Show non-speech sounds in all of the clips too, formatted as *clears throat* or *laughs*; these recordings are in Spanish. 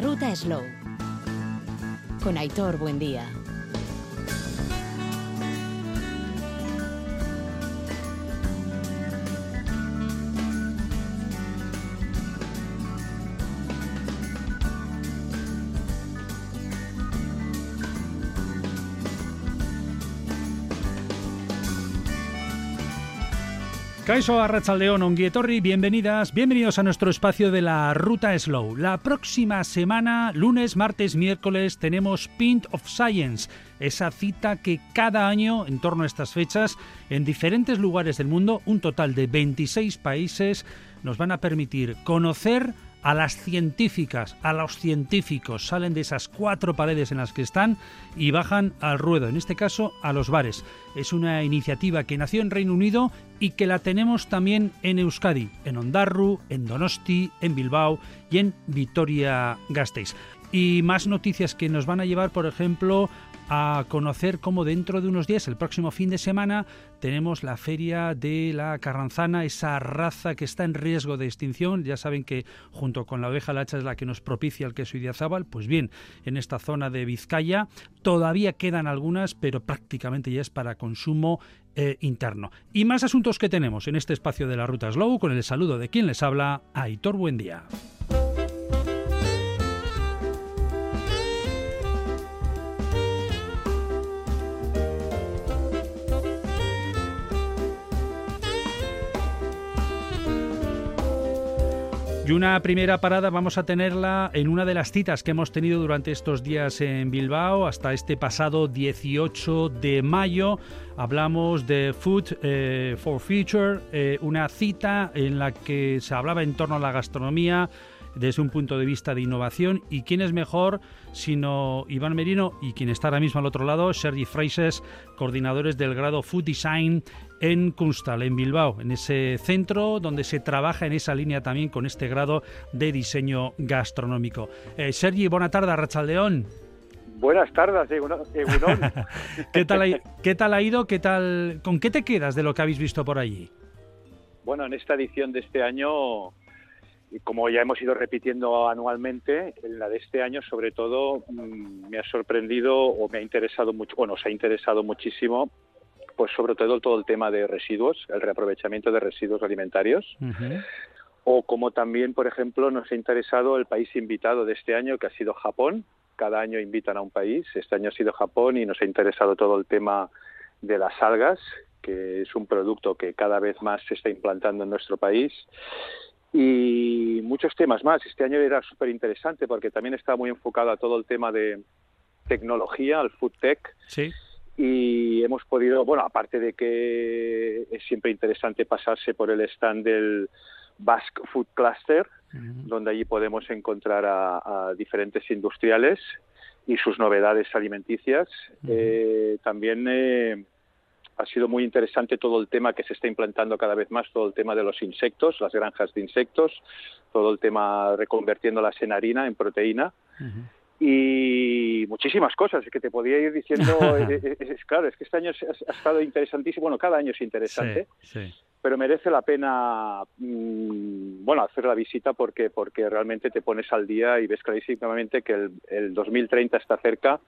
Ruta Slow. Con Aitor Buendía. Caiso Arrachaldeón, Onguietorri, bienvenidas, bienvenidos a nuestro espacio de la Ruta Slow. La próxima semana, lunes, martes, miércoles, tenemos Pint of Science, esa cita que cada año, en torno a estas fechas, en diferentes lugares del mundo, un total de 26 países, nos van a permitir conocer a las científicas, a los científicos, salen de esas cuatro paredes en las que están y bajan al ruedo, en este caso a los bares. Es una iniciativa que nació en Reino Unido y que la tenemos también en Euskadi, en Ondarru, en Donosti, en Bilbao y en Vitoria-Gasteiz. Y más noticias que nos van a llevar, por ejemplo, a conocer cómo dentro de unos días, el próximo fin de semana, tenemos la feria de la carranzana, esa raza que está en riesgo de extinción. Ya saben que junto con la oveja lacha es la que nos propicia el queso idiazábal. Pues bien, en esta zona de Vizcaya todavía quedan algunas, pero prácticamente ya es para consumo eh, interno. Y más asuntos que tenemos en este espacio de la Ruta Slow con el saludo de quien les habla, Aitor Buendía. Y una primera parada vamos a tenerla en una de las citas que hemos tenido durante estos días en Bilbao, hasta este pasado 18 de mayo. Hablamos de Food eh, for Future, eh, una cita en la que se hablaba en torno a la gastronomía desde un punto de vista de innovación. ¿Y quién es mejor sino Iván Merino y quien está ahora mismo al otro lado, Sergi Freises, coordinadores del grado Food Design en Kunstal, en Bilbao, en ese centro donde se trabaja en esa línea también con este grado de diseño gastronómico. Eh, Sergi, buena tarde, Rachaldeón. Buenas tardes, Egunon. *laughs* ¿Qué, tal ha, ¿Qué tal ha ido? ¿Qué tal, ¿Con qué te quedas de lo que habéis visto por allí? Bueno, en esta edición de este año, como ya hemos ido repitiendo anualmente, en la de este año sobre todo mm, me ha sorprendido o me ha interesado mucho, bueno, se ha interesado muchísimo pues sobre todo todo el tema de residuos, el reaprovechamiento de residuos alimentarios. O como también, por ejemplo, nos ha interesado el país invitado de este año, que ha sido Japón. Cada año invitan a un país. Este año ha sido Japón y nos ha interesado todo el tema de las algas, que es un producto que cada vez más se está implantando en nuestro país. Y muchos temas más. Este año era súper interesante porque también estaba muy enfocado a todo el tema de tecnología, al food tech. Sí y hemos podido, bueno, aparte de que es siempre interesante pasarse por el stand del Basque Food Cluster, donde allí podemos encontrar a, diferentes industriales y sus novedades alimenticias. Eh, también eh, ha sido muy interesante todo el tema que se está implantando cada vez más, todo el tema de los insectos, las granjas de insectos, todo el tema reconvirtiéndolas en harina, en proteína y muchísimas cosas que te podía ir diciendo. *laughs* es, claro, es que este año ha, estado interesantísimo. Bueno, cada año es interesante, pero merece la pena, mm, bueno, hacer la visita porque porque realmente te pones al día y ves clarísimamente que el, el 2030 está cerca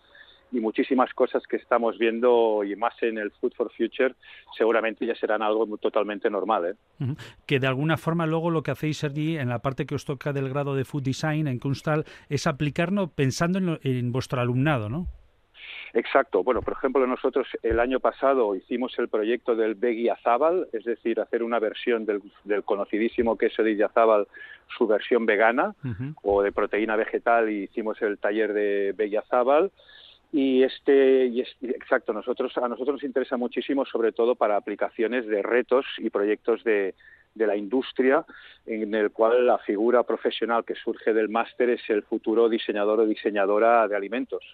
y muchísimas cosas que estamos viendo y más en el Food for Future seguramente ya serán algo totalmente normal. ¿eh? Que de alguna forma luego lo que hacéis, Sergi, en la parte que os toca del grado de Food Design en Kunstal es aplicarlo pensando en, en vuestro alumnado, ¿no? Exacto. Bueno, por ejemplo, nosotros el año pasado hicimos el proyecto del Beguiazábal, es decir, hacer una versión del, conocidísimo queso de Idiazábal, su versión vegana o de proteína vegetal, y hicimos el taller de Beguiazábal y este y exacto nosotros a nosotros nos interesa muchísimo sobre todo para aplicaciones de retos y proyectos de, de la industria en el cual la figura profesional que surge del máster es el futuro diseñador o diseñadora de alimentos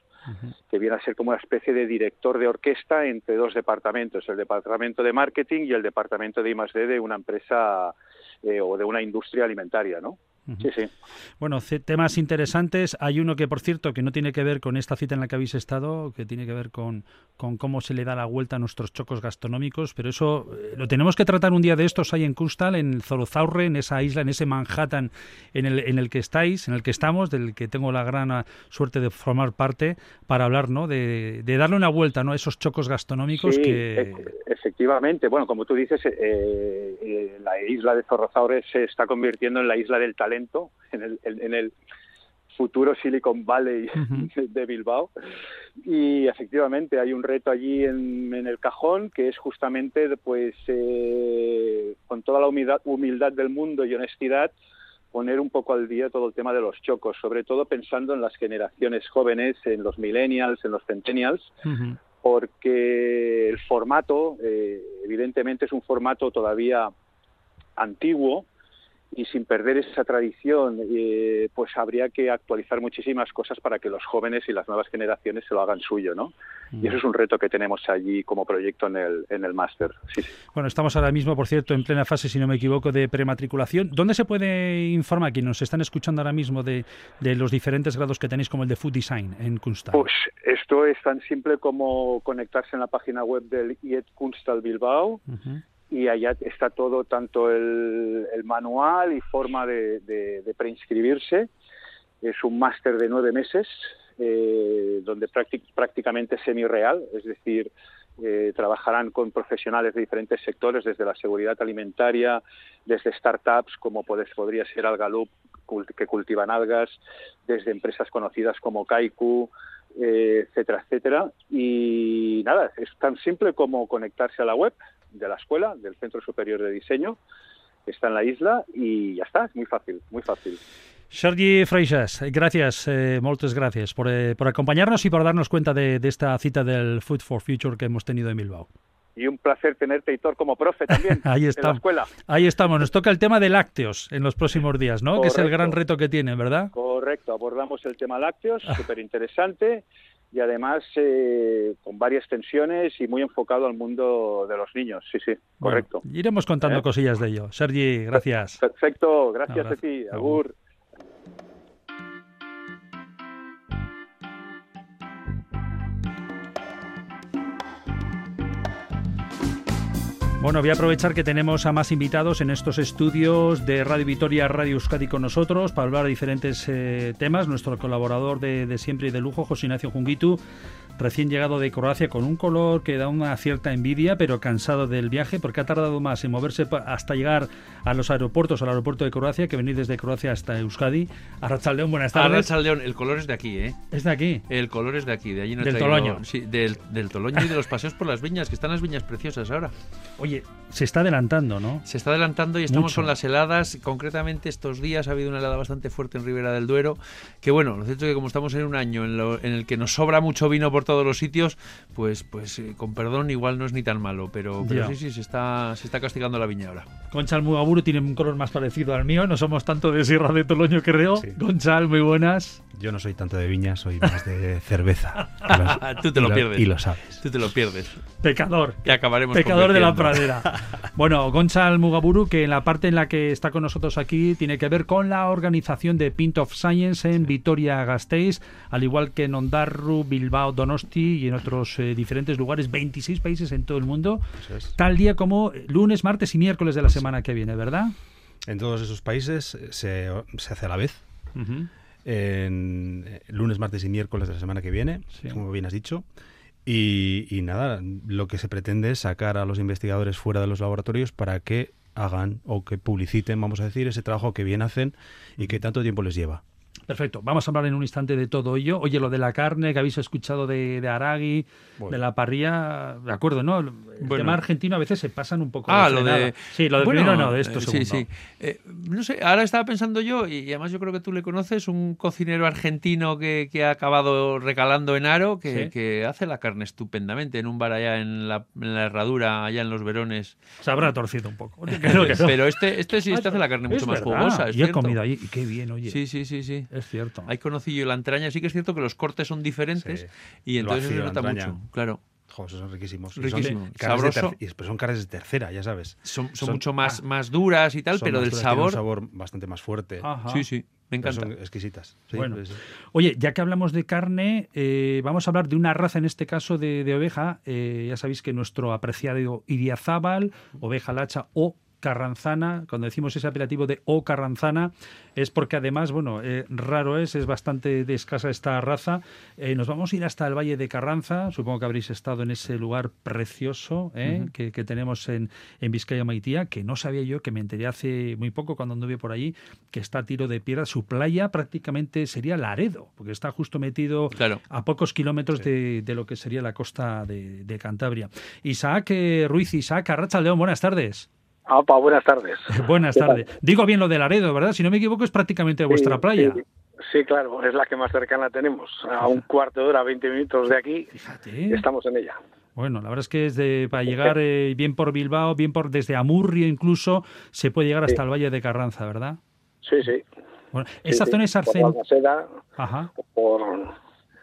que viene a ser como una especie de director de orquesta entre dos departamentos el departamento de marketing y el departamento de I+D de una empresa eh, o de una industria alimentaria no Sí, sí. Bueno, temas interesantes. Hay uno que, por cierto, que no tiene que ver con esta cita en la que habéis estado, que tiene que ver con, con cómo se le da la vuelta a nuestros chocos gastronómicos, pero eso eh, lo tenemos que tratar un día de estos ahí en Kustal, en Zorozaurre, en esa isla, en ese Manhattan en el, en el que estáis, en el que estamos, del que tengo la gran ah, suerte de formar parte, para hablar, ¿no? De, darle una vuelta, ¿no? A esos chocos gastronómicos que... E, efectivamente. Bueno, como tú dices, eh, eh, la isla de Zorrozaurre se está convirtiendo en la isla del talento en el, en el futuro Silicon Valley *laughs* de Bilbao. Y efectivamente hay un reto allí en, el cajón que es justamente, pues, eh, con toda la humildad, humildad del mundo y honestidad, poner un poco al día todo el tema de los chocos, sobre todo pensando en las generaciones jóvenes, en los millennials, en los centennials, porque el formato, eh, evidentemente, es un formato todavía antiguo, y sin perder esa tradición, eh, pues habría que actualizar muchísimas cosas para que los jóvenes y las nuevas generaciones se lo hagan suyo, ¿no? Y eso es un reto que tenemos allí como proyecto en el, en el máster. Bueno, estamos ahora mismo, por cierto, en plena fase, si no me equivoco, de prematriculación. ¿Dónde se puede informar, quienes nos están escuchando ahora mismo, de, los diferentes grados que tenéis como el de Food Design en Kunstal? Pues esto es tan simple como conectarse en la página web del IET Kunstal Bilbao y allá está todo, tanto el, manual y forma de, preinscribirse. Es un máster de nueve meses, eh, donde prácticamente es semi-real, es decir, eh, trabajarán con profesionales de diferentes sectores, desde la seguridad alimentaria, desde startups como podría ser Algalup, que cultivan algas, desde empresas conocidas como Kaiku, eh, etcétera, etcétera. Y nada, es tan simple como conectarse a la web, de la escuela, del Centro Superior de Diseño, que está en la isla y ya está, es muy fácil, muy fácil. Sergi Freixas, gracias, eh, muchas gracias por, eh, por, acompañarnos y por darnos cuenta de, esta cita del Food for Future que hemos tenido en Bilbao. Y un placer tenerte, Hitor, como profe también *laughs* Ahí está. en la escuela. Ahí estamos. Nos toca el tema de lácteos en los próximos días, ¿no? Que es el gran reto que tienen, ¿verdad? Correcto. Abordamos el tema lácteos, súper interesante y además eh, con varias tensiones y muy enfocado al mundo de los niños. Sí, sí, correcto. iremos contando ¿Eh? cosillas de ello. Sergi, gracias. Perfecto, gracias a ti. Agur. Bueno, voy a aprovechar que tenemos a más invitados en estos estudios de Radio Vitoria, Radio Euskadi con nosotros para hablar de diferentes eh, temas. Nuestro colaborador de, de, siempre y de lujo, José Ignacio Junguitu, recién llegado de Croacia con un color que da una cierta envidia, pero cansado del viaje porque ha tardado más en moverse hasta llegar a los aeropuertos, al aeropuerto de Croacia, que venir desde Croacia hasta Euskadi. Arrachaldeón, buenas tardes. Arrachaldeón, el color es de aquí, ¿eh? Es de aquí. El color es de aquí, de allí no Del Toloño. Sí, del, del Toloño y de los paseos por las viñas, que están las viñas preciosas ahora. Oye, se está adelantando, ¿no? Se está adelantando y estamos con las heladas. Concretamente estos días ha habido una helada bastante fuerte en Ribera del Duero, que bueno, lo cierto es que como estamos en un año en, en el que nos sobra mucho vino por todos los sitios, pues, pues eh, con perdón igual no es ni tan malo, pero, pero sí, sí, se está, se está castigando la viña ahora. Conchal Mugaburu tiene un color más parecido al mío, no somos tanto de Sierra de Toloño, creo. Sí. Conchal, muy buenas. Yo no soy tanto de viña, soy más de cerveza. *laughs* Tú te lo, pierdes. Y lo sabes. Tú te lo pierdes. Pecador. Y acabaremos Pecador de la pradera. *laughs* bueno, Gonzal Mugaburu, que en la parte en la que está con nosotros aquí tiene que ver con la organización de Pint of Science en Vitoria-Gasteiz, al igual que en Ondarru, Bilbao, Donosti y en otros eh, diferentes lugares, 26 países en todo el mundo, tal día como lunes, martes y miércoles de la semana que viene, ¿verdad? En todos esos países se, se hace a la vez. En lunes, martes y miércoles de la semana que viene, como bien has dicho. Y, y, nada, lo que se pretende es sacar a los investigadores fuera de los laboratorios para que hagan o que publiciten, vamos a decir, ese trabajo que bien hacen y que tanto tiempo les lleva. Perfecto. Vamos a hablar en un instante de todo ello. Oye, lo de la carne que habéis escuchado de, de Aragui, de la parrilla, de acuerdo, ¿no? El tema argentino a veces se pasan un poco. Ah, lo de. Sí, lo de primero no, de esto eh, Sí, sí. Eh, no sé, ahora estaba pensando yo, y además yo creo que tú le conoces, un cocinero argentino que, que ha acabado recalando en Aro, que, que, hace la carne estupendamente en un bar allá en la, en la herradura, allá en los Verones. Se habrá torcido un poco. *laughs* Pero este, este sí este hace la carne mucho más jugosa. y he comido ahí, y qué bien, oye. Sí, sí, sí, sí. Es cierto. Hay conocido la entraña, sí que es cierto que los cortes son diferentes y entonces se nota mucho, claro. son riquísimos. Riquísimo. Son, y son carnes de tercera, ya sabes. Son, mucho más, ah. más duras y tal, pero del sabor. un sabor bastante más fuerte. Sí, sí. Me encanta. Son exquisitas. bueno. Oye, ya que hablamos de carne, eh, vamos a hablar de una raza, en este caso de, oveja. Eh, ya sabéis que nuestro apreciado Iriazábal, oveja lacha o Carranzana, cuando decimos ese apelativo de O Carranzana, es porque además, bueno, eh, raro es, es bastante de escasa esta raza. Eh, nos vamos a ir hasta el Valle de Carranza, supongo que habréis estado en ese lugar precioso eh, que, tenemos en, en Vizcaya Maitía, que no sabía yo, que me enteré hace muy poco cuando anduve por allí, que está a tiro de piedra. Su playa prácticamente sería Laredo, porque está justo metido a pocos kilómetros de, lo que sería la costa de, de Cantabria. Isaac Ruiz, Isaac Arracha León, buenas tardes. Apa, buenas tardes. *laughs* buenas tardes. Digo bien lo de Laredo, ¿verdad? Si no me equivoco, es prácticamente vuestra playa. Sí, claro, es la que más cercana tenemos. A un cuarto de hora, 20 minutos de aquí, Fíjate. estamos en ella. Bueno, la verdad es que es de, para llegar eh, bien por Bilbao, bien por desde Amurrio incluso, se puede llegar hasta el Valle de Carranza, ¿verdad? Sí, sí. Bueno, esa zona es Arcén. Por Ajá. por,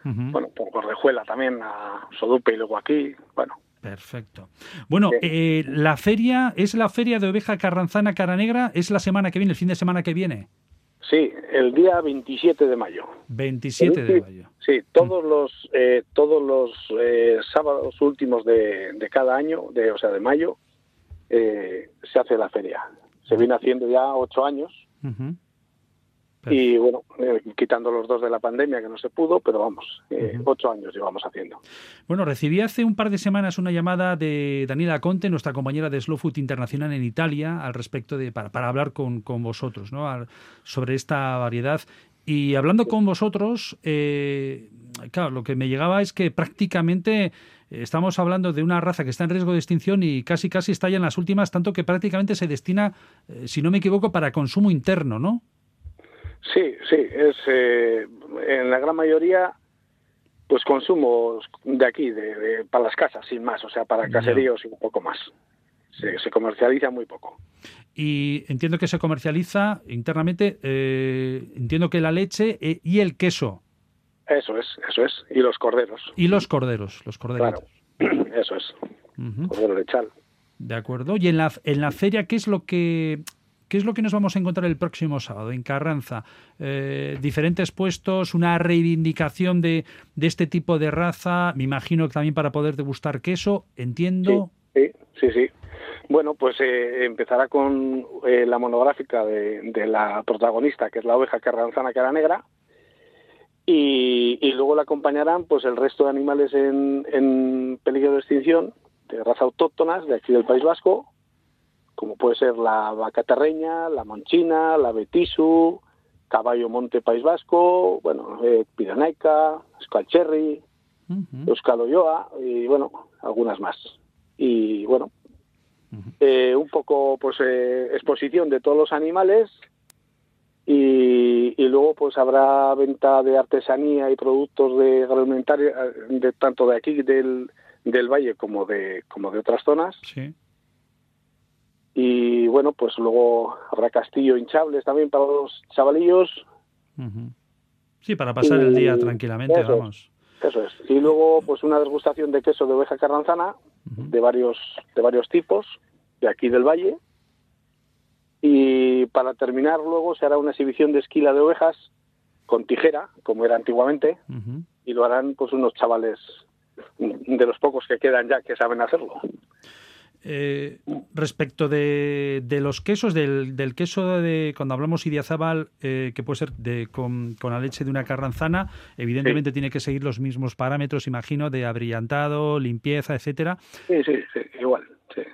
bueno, por Correjuela también, a Sodupe y luego aquí, bueno. Perfecto. Bueno, eh, la feria es la feria de oveja carranzana cara negra, es la semana que viene, el fin de semana que viene. Sí, el día 27 de mayo. 27 de mayo. Sí, todos los eh, todos los eh, sábados últimos de, cada año, de o sea, de mayo, se hace la feria. Se viene haciendo ya ocho años. Y bueno, eh, quitando los dos de la pandemia que no se pudo, pero vamos, eh, ocho años llevamos haciendo. Bueno, recibí hace un par de semanas una llamada de Daniela Conte, nuestra compañera de Slow Food Internacional en Italia, al respecto de, para, para hablar con, con vosotros, ¿no? sobre esta variedad. Y hablando con vosotros, eh, claro, lo que me llegaba es que prácticamente estamos hablando de una raza que está en riesgo de extinción y casi casi está ya en las últimas, tanto que prácticamente se destina, si no me equivoco, para consumo interno, ¿no? Sí, sí, es eh, en la gran mayoría pues consumo de aquí, de, para las casas, sin más, o sea, para caseríos y un poco más. Se, comercializa muy poco. Y entiendo que se comercializa internamente, eh, entiendo que la leche eh, y el queso. Eso es, eso es, y los corderos. Y los corderos, los corderos. Claro, *clears throat* eso es, cordero lechal. De acuerdo. Y en la, en la feria, ¿qué es lo que ¿Qué es lo que nos vamos a encontrar el próximo sábado en Carranza? Eh, diferentes puestos, una reivindicación de, este tipo de raza, me imagino que también para poder degustar queso, entiendo. Sí, sí, sí. Bueno, pues eh, empezará con eh, la monográfica de, la protagonista, que es la oveja carranzana cara negra, y, luego la acompañarán pues el resto de animales en, en peligro de extinción, de raza autóctonas de aquí del País Vasco, como puede ser la vaca terreña, la monchina, la betisu, caballo monte País Vasco, bueno, eh, piranaica, escalcherry, uh y bueno, algunas más. Y bueno, eh, un poco pues eh, exposición de todos los animales y, y, luego pues habrá venta de artesanía y productos de agroalimentaria de tanto de aquí del, del valle como de como de otras zonas. Sí y bueno, pues luego habrá castillo hinchables también para los chavalillos. Sí, para pasar el día tranquilamente, vamos. eso es. Y luego pues una degustación de queso de oveja carranzana de varios de varios tipos de aquí del valle. Y para terminar luego se hará una exhibición de esquila de ovejas con tijera, como era antiguamente, y lo harán pues unos chavales de los pocos que quedan ya que saben hacerlo. Eh, respecto de, los quesos, del, queso de cuando hablamos idiazabal, eh, que puede ser de, con, la leche de una carranzana, evidentemente tiene que seguir los mismos parámetros, imagino, de abrillantado, limpieza, etcétera. Sí, sí, sí igual.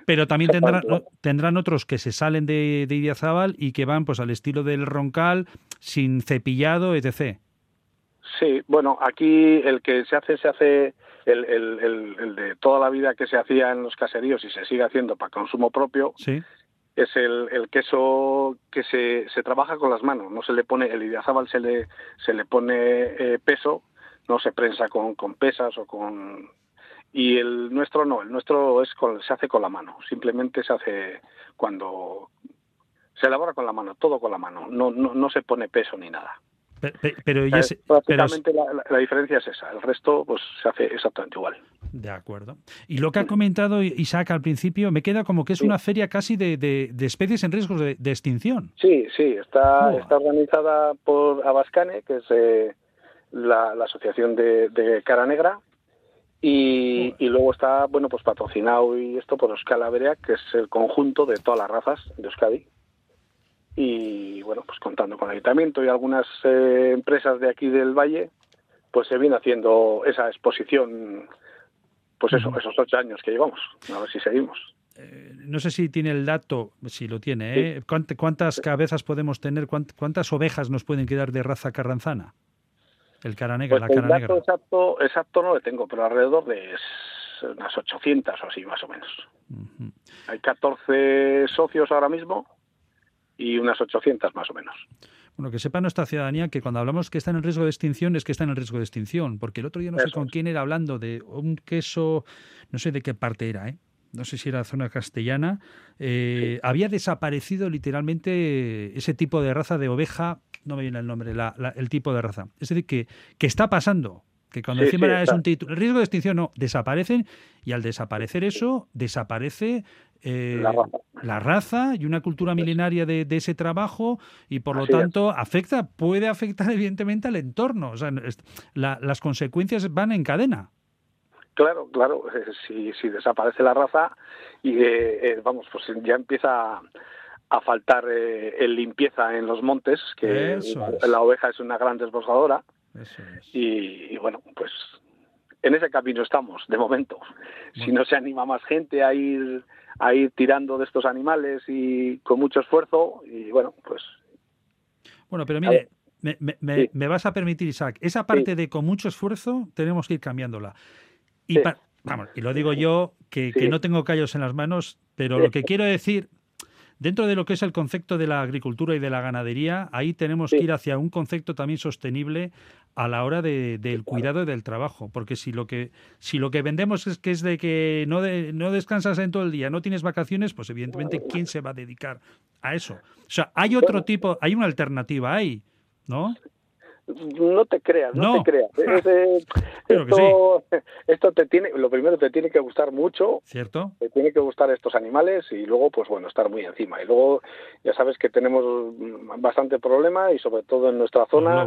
Pero también tendrán, tendrán otros que se salen de, de Idiazabal y que van pues al estilo del roncal, sin cepillado, etc. Sí, bueno, aquí el que se hace, se hace el, el, el, de toda la vida que se hacía en los caseríos y se sigue haciendo para consumo propio. Es el, queso que se, se trabaja con las manos, no se le pone, el idiazábal se le, se le pone eh, peso, no se prensa con, con pesas o con y el nuestro no, el nuestro es con, se hace con la mano, simplemente se hace cuando se elabora con la mano, todo con la mano, no, no, no se pone peso ni nada. Pero, prácticamente la, diferencia es esa. El resto pues se hace exactamente igual. De acuerdo. Y lo que ha comentado Isaac al principio, me queda como que es una feria casi de, especies en riesgo de, extinción. Sí, sí, está, está organizada por Abascane, que es eh, la, asociación de, Cara Negra, y, luego está, bueno, pues patrocinado y esto por Euskal Berea, que es el conjunto de todas las razas de Euskadi. Y bueno, pues contando con el ayuntamiento y algunas eh, empresas de aquí del Valle, pues se viene haciendo esa exposición, pues eso, esos ocho años que llevamos. A ver si seguimos. Eh, no sé si tiene el dato, si lo tiene, ¿eh? ¿Cuántas cabezas podemos tener? ¿Cuántas ovejas nos pueden quedar de raza carranzana? El cara negra, pues la cara el dato Exacto, exacto no lo tengo, pero alrededor de unas 800 o así más o menos. Hay 14 socios ahora mismo y unas 800 más o menos. Bueno, que sepa nuestra ciudadanía que cuando hablamos que está en riesgo de extinción es que está en riesgo de extinción, porque el otro día no sé con quién era hablando de un queso, no sé de qué parte era, ¿eh? no sé si era zona castellana, eh, había desaparecido literalmente ese tipo de raza de oveja, no me viene el nombre, el tipo de raza. Es decir, que, que está pasando, que cuando encima es un título, el riesgo de extinción no, desaparecen y al desaparecer eso, desaparece eh, la, raza. y una cultura milenaria de, ese trabajo y por lo tanto afecta, puede afectar *laughs* evidentemente al entorno. O sea, las consecuencias van en cadena. Claro, claro. Eh, si, si desaparece la raza y eh, vamos, pues ya empieza a faltar el limpieza en los montes, que la oveja es una gran y, bueno, pues en ese camino estamos, de momento. Si no se anima más gente a ir a ir tirando de estos animales y con mucho esfuerzo y bueno, pues... Bueno, pero mire, me, me, vas a permitir, Isaac, esa parte de con mucho esfuerzo tenemos que ir cambiándola. Y, vamos, y lo digo yo, que, que no tengo callos en las manos, pero lo que quiero decir Dentro de lo que es el concepto de la agricultura y de la ganadería, ahí tenemos que ir hacia un concepto también sostenible a la hora del cuidado y del trabajo, porque si lo que si lo que vendemos es que es de que no no descansas en todo el día, no tienes vacaciones, pues evidentemente quién se va a dedicar a eso. O sea, hay otro tipo, hay una alternativa ahí, ¿no? No te creas, no, te creas. esto, te tiene, lo primero te tiene que gustar mucho, cierto, te tiene que gustar estos animales y luego, pues bueno, estar muy encima. Y luego ya sabes que tenemos bastante problema y sobre todo en nuestra zona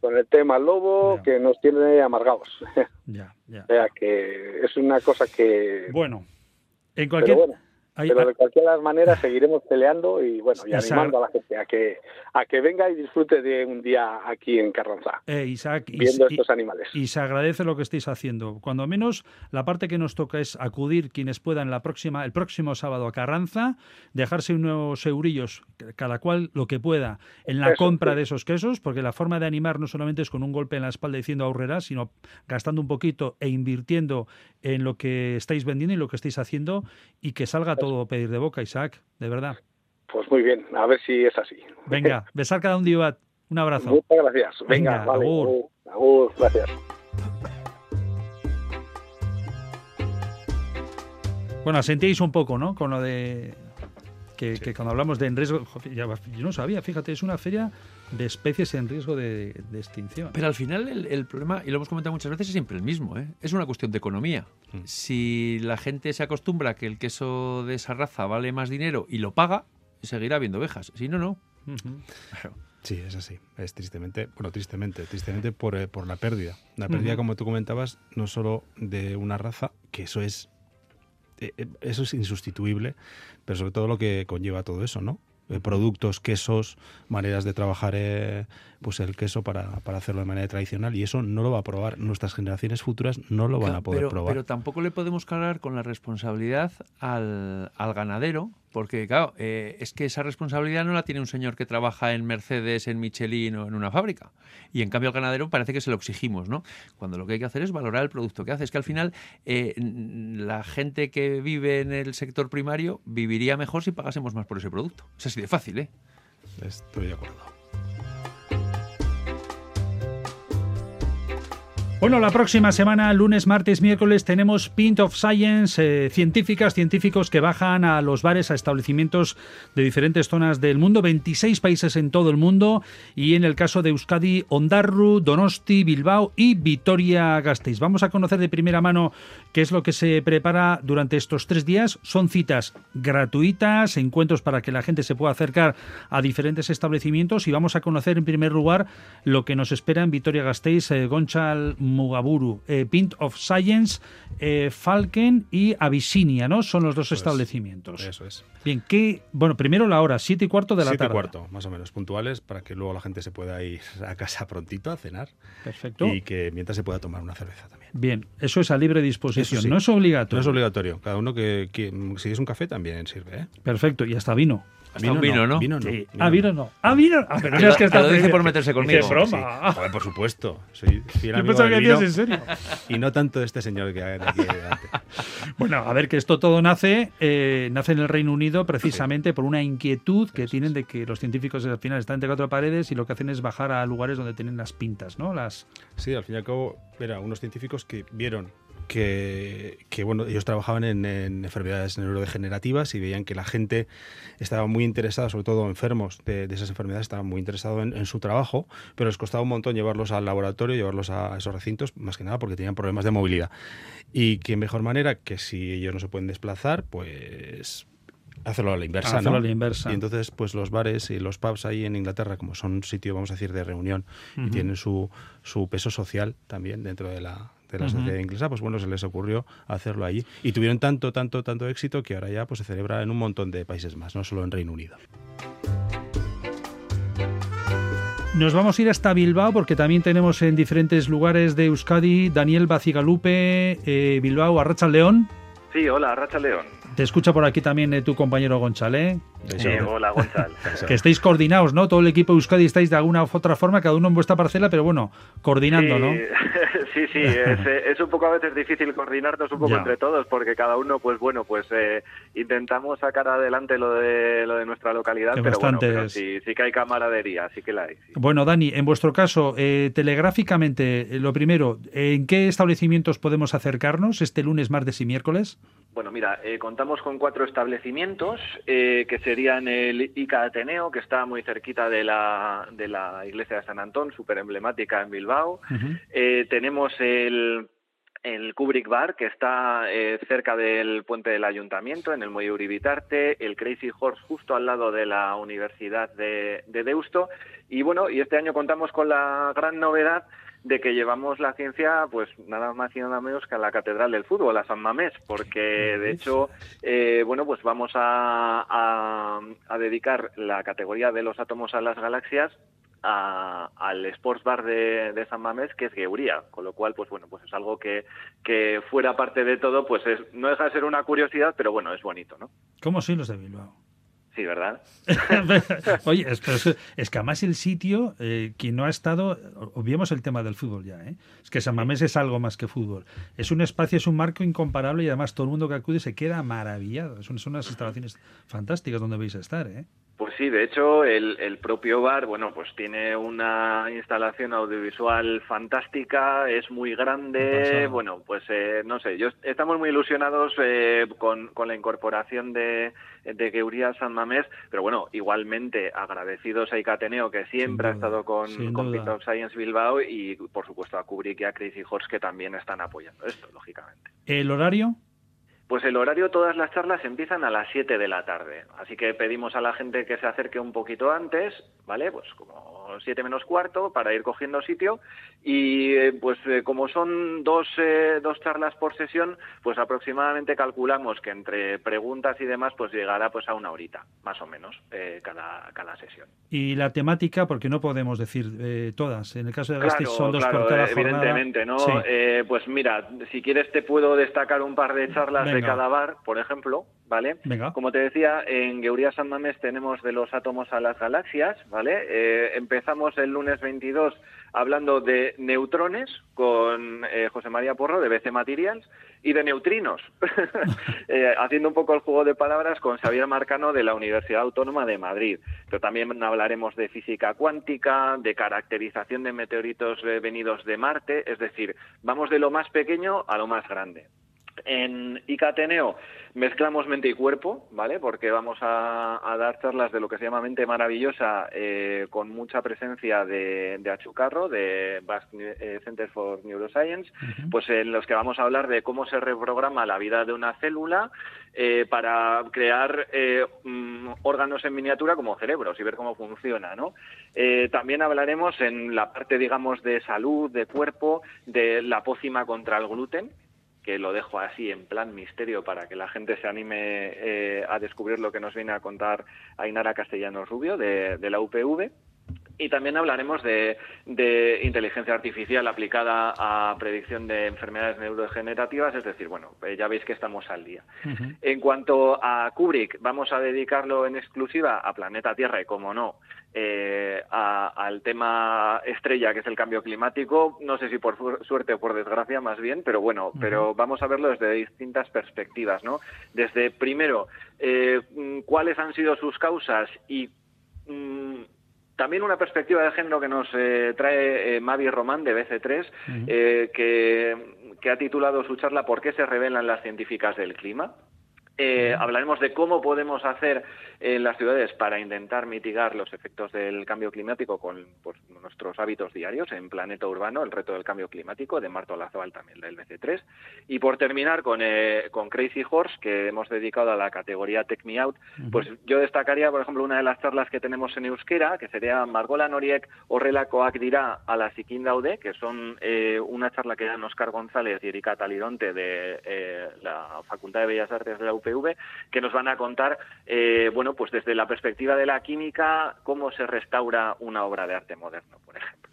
con el tema lobo que nos tiene amargados. Ya, ya. *laughs* o sea que es una cosa que bueno, en cualquier pero de cualquier manera seguiremos peleando y bueno, y animando a la gente a que a que venga y disfrute de un día aquí en Carranza. Eh, Isaac, viendo estos animales. Y se agradece lo que estáis haciendo. Cuando menos la parte que nos toca es acudir quienes puedan la próxima el próximo sábado a Carranza, dejarse unos eurillos cada cual lo que pueda en la compra de esos quesos, porque la forma de animar no solamente es con un golpe en la espalda diciendo ahorrarás, sino gastando un poquito e invirtiendo en lo que estáis vendiendo y lo que estáis haciendo y que salga todo pedir de boca, Isaac, de verdad. Pues muy bien, a ver si es así. Venga, *laughs* besar cada un día. Un abrazo. Muchas gracias. Venga, vale. Agur. Gracias. Bueno, sentíais un poco, ¿no? Con lo de que, cuando hablamos de en riesgo, yo no sabía, fíjate, es una feria de especies en riesgo de, extinción. Pero al final el, problema, y lo hemos comentado muchas veces, es siempre el mismo, ¿eh? es una cuestión de economía. Mm. Si la gente se acostumbra a que el queso de esa raza vale más dinero y lo paga, seguirá habiendo ovejas. Si no, no. Sí, es así. Es tristemente, bueno, tristemente, tristemente por, eh, por la pérdida. La pérdida, como tú comentabas, no solo de una raza, que eso es eh, eh, eso es insustituible, pero sobre todo lo que conlleva todo eso, ¿no? Eh, productos, quesos, maneras de trabajar pues el queso para, para, hacerlo de manera tradicional y eso no lo va a probar. Nuestras generaciones futuras no lo van a poder probar. Pero tampoco le podemos cargar con la responsabilidad al, al ganadero porque, claro, eh, es que esa responsabilidad no la tiene un señor que trabaja en Mercedes, en Michelin o en una fábrica. Y en cambio al ganadero parece que se lo exigimos, ¿no? Cuando lo que hay que hacer es valorar el producto que hace. Es que al final eh, la gente que vive en el sector primario viviría mejor si pagásemos más por ese producto. Es así de fácil, ¿eh? Estoy de acuerdo. Bueno, la próxima semana, lunes, martes, miércoles, tenemos Pint of Science, eh, científicas, científicos que bajan a los bares, a establecimientos de diferentes zonas del mundo, 26 países en todo el mundo, y en el caso de Euskadi, Ondarru, Donosti, Bilbao y Vitoria-Gasteiz. Vamos a conocer de primera mano qué es lo que se prepara durante estos tres días. Son citas gratuitas, encuentros para que la gente se pueda acercar a diferentes establecimientos y vamos a conocer en primer lugar lo que nos espera en Vitoria-Gasteiz, eh, Gonchal Mugaburu, eh, Pint of Science, eh, Falken y Abyssinia, ¿no? Son los dos establecimientos. Eso es. Bien, ¿qué? Bueno, primero la hora, siete y cuarto de la Siete y tarde. cuarto, más o menos, puntuales, para que luego la gente se pueda ir a casa prontito a cenar Perfecto. y que mientras se pueda tomar una cerveza también. Bien, eso es a libre disposición, sí. no es obligatorio. No es obligatorio. Cada uno que, que si es un café también sirve, ¿eh? Perfecto, y hasta vino. Un vino, ¿no? Vino no. Sí. vino Ah, vino no. Ah, vino. Ah, pero no es que está lo dice por meterse conmigo. Qué broma. Sí. Joder, por supuesto. Soy fiel Yo amigo pensaba que del decías vino en serio. y no tanto de este señor que hay aquí delante. Bueno, a ver, que esto todo nace, eh, nace en el Reino Unido precisamente por una inquietud que tienen de que los científicos al final están entre cuatro paredes y lo que hacen es bajar a lugares donde tienen las pintas, ¿no? Las Sí, al fin y al cabo, era unos científicos que vieron que, que, bueno, ellos trabajaban en, en enfermedades neurodegenerativas y veían que la gente estaba muy interesada, sobre todo enfermos de, de esas enfermedades, estaban muy interesados en, en su trabajo, pero les costaba un montón llevarlos al laboratorio, llevarlos a esos recintos, más que nada porque tenían problemas de movilidad. Y qué mejor manera que si ellos no se pueden desplazar, pues hacerlo a la inversa, Hacerlo ¿no? a la inversa. Y entonces, pues los bares y los pubs ahí en Inglaterra, como son un sitio, vamos a decir, de reunión y tienen su, su peso social también dentro de la, de la sociedad inglesa, pues bueno, se les ocurrió hacerlo allí. Y tuvieron tanto, tanto, tanto éxito que ahora ya pues se celebra en un montón de países más, no solo en Reino Unido. Nos vamos a ir hasta Bilbao porque también tenemos en diferentes lugares de Euskadi Daniel Bacigalupe, eh, Bilbao, Arracha León. Sí, hola, Racha León. Te escucha por aquí también eh, tu compañero Gonchal, ¿eh? Eh, hola, *laughs* Gonzalo. Que estéis coordinados, ¿no? Todo el equipo de Euskadi estáis de alguna u otra forma, cada uno en vuestra parcela, pero bueno, coordinando, sí, ¿no? *laughs* sí, sí, es, es un poco a veces difícil coordinarnos un poco Ya. entre todos porque cada uno, pues bueno, pues eh, intentamos sacar adelante lo de lo de nuestra localidad, Que pero bueno, pero sí, sí que hay camaradería, sí que la hay. sí. Bueno, Dani, en vuestro caso, eh, telegráficamente, eh, lo primero, ¿en qué establecimientos podemos acercarnos este lunes, martes y miércoles? Bueno, mira, eh, contamos con cuatro establecimientos eh, que serían el ICA Ateneo, que está muy cerquita de la, de la iglesia de San Antón, súper emblemática en Bilbao. Eh, tenemos el, el Kubrick Bar, que está eh, cerca del puente del ayuntamiento, en el Muelle Uribitarte, el Crazy Horse justo al lado de la Universidad de, de Deusto. Y bueno, y este año contamos con la gran novedad de que llevamos la ciencia, pues nada más y nada menos que a la Catedral del Fútbol, a San Mamés, porque de hecho, eh, bueno, pues vamos a, a- a dedicar la categoría de los átomos a las galaxias a- al Sports Bar de, de San Mamés, que es Geuría, con lo cual, pues bueno, pues es algo que, que fuera parte de todo, pues es, no deja de ser una curiosidad, pero bueno, es bonito, ¿no? ¿Cómo soy los de Bilbao? Sí, ¿verdad? *laughs* Oye, es, pero es, es que además el sitio, eh, quien no ha estado, obviemos el tema del fútbol ya, ¿eh? es que San Mamés es algo más que fútbol. Es un espacio, es un marco incomparable y además todo el mundo que acude se queda maravillado. Son, son unas instalaciones fantásticas donde vais a estar. ¿eh? Pues sí, de hecho, el, el propio bar, bueno, pues tiene una instalación audiovisual fantástica, es muy grande, bueno, pues eh, no sé, yo estamos muy ilusionados eh, con, con la incorporación de, de Geuría San Mamés, pero bueno, igualmente agradecidos a Icateneo, que siempre ha estado con, con. Pit of Science Bilbao, y por supuesto a Kubrick y a Crazy Horse, que también están apoyando esto, lógicamente. ¿El horario? Pues el horario, todas las charlas empiezan a las 7 de la tarde. Así que pedimos a la gente que se acerque un poquito antes, ¿vale? Pues como 7 menos cuarto para ir cogiendo sitio. Y eh, pues eh, como son dos, eh, dos charlas por sesión, pues aproximadamente calculamos que entre preguntas y demás, pues llegará pues a una horita, más o menos, eh, cada, cada sesión. Y la temática, porque no podemos decir eh, todas. En el caso de Gasteiz Claro, son dos claro, por cada eh, jornada. evidentemente, ¿no? Sí. Eh, pues mira, si quieres te puedo destacar un par de charlas Venga, de cada bar, por ejemplo, ¿vale? Venga. Como te decía, en Geuría San Mamés tenemos de los átomos a las galaxias, ¿vale? Eh, empezamos el lunes 22 hablando de neutrones con eh, José María Porro de BC Materials y de neutrinos, *laughs* eh, haciendo un poco el juego de palabras con Xavier Marcano de la Universidad Autónoma de Madrid. Pero también hablaremos de física cuántica, de caracterización de meteoritos venidos de Marte, es decir, vamos de lo más pequeño a lo más grande. En ICATENEO mezclamos mente y cuerpo, ¿vale? Porque vamos a, dar charlas de lo que se llama mente maravillosa eh, con mucha presencia de, de Achucarro, de Basque eh, Center for Neuroscience, pues en los que vamos a hablar de cómo se reprograma la vida de una célula eh, para crear mm, órganos en miniatura como cerebros y ver cómo funciona, ¿no? también hablaremos en la parte, digamos, de salud, de cuerpo, de la pócima contra el gluten, que lo dejo así en plan misterio para que la gente se anime eh, a descubrir lo que nos viene a contar Ainara Castellanos Rubio de, la UPV. Y también hablaremos de, inteligencia artificial aplicada a predicción de enfermedades neurodegenerativas, es decir, bueno, eh, ya veis que estamos al día. En cuanto a Kubrick, vamos a dedicarlo en exclusiva a Planeta Tierra y, como no, eh, al tema estrella que es el cambio climático, no sé si por suerte o por desgracia más bien, pero bueno, pero vamos a verlo desde distintas perspectivas, ¿no? Desde primero, eh, cuáles han sido sus causas y mm, también una perspectiva de género que nos eh, trae eh, Mavi Román de BC3, que, que ha titulado su charla ¿Por qué se revelan las científicas del clima? Eh, hablaremos de cómo podemos hacer en las ciudades para intentar mitigar los efectos del cambio climático con pues, nuestros hábitos diarios en Planeta Urbano, el reto del cambio climático, de Marto Lazoal también del BC3. Y por terminar con, eh, con Crazy Horse, que hemos dedicado a la categoría Take Me Out, pues yo destacaría, por ejemplo, una de las charlas que tenemos en Euskera, que sería Margola Noriek Horrelakoak dirá a la Siquindaude, que son eh, una charla que dan Oscar González y Erika Talidonte de la Facultad de Bellas Artes de la UP que nos van a contar, eh, bueno, pues desde la perspectiva de la química, cómo se restaura una obra de arte moderno, por ejemplo.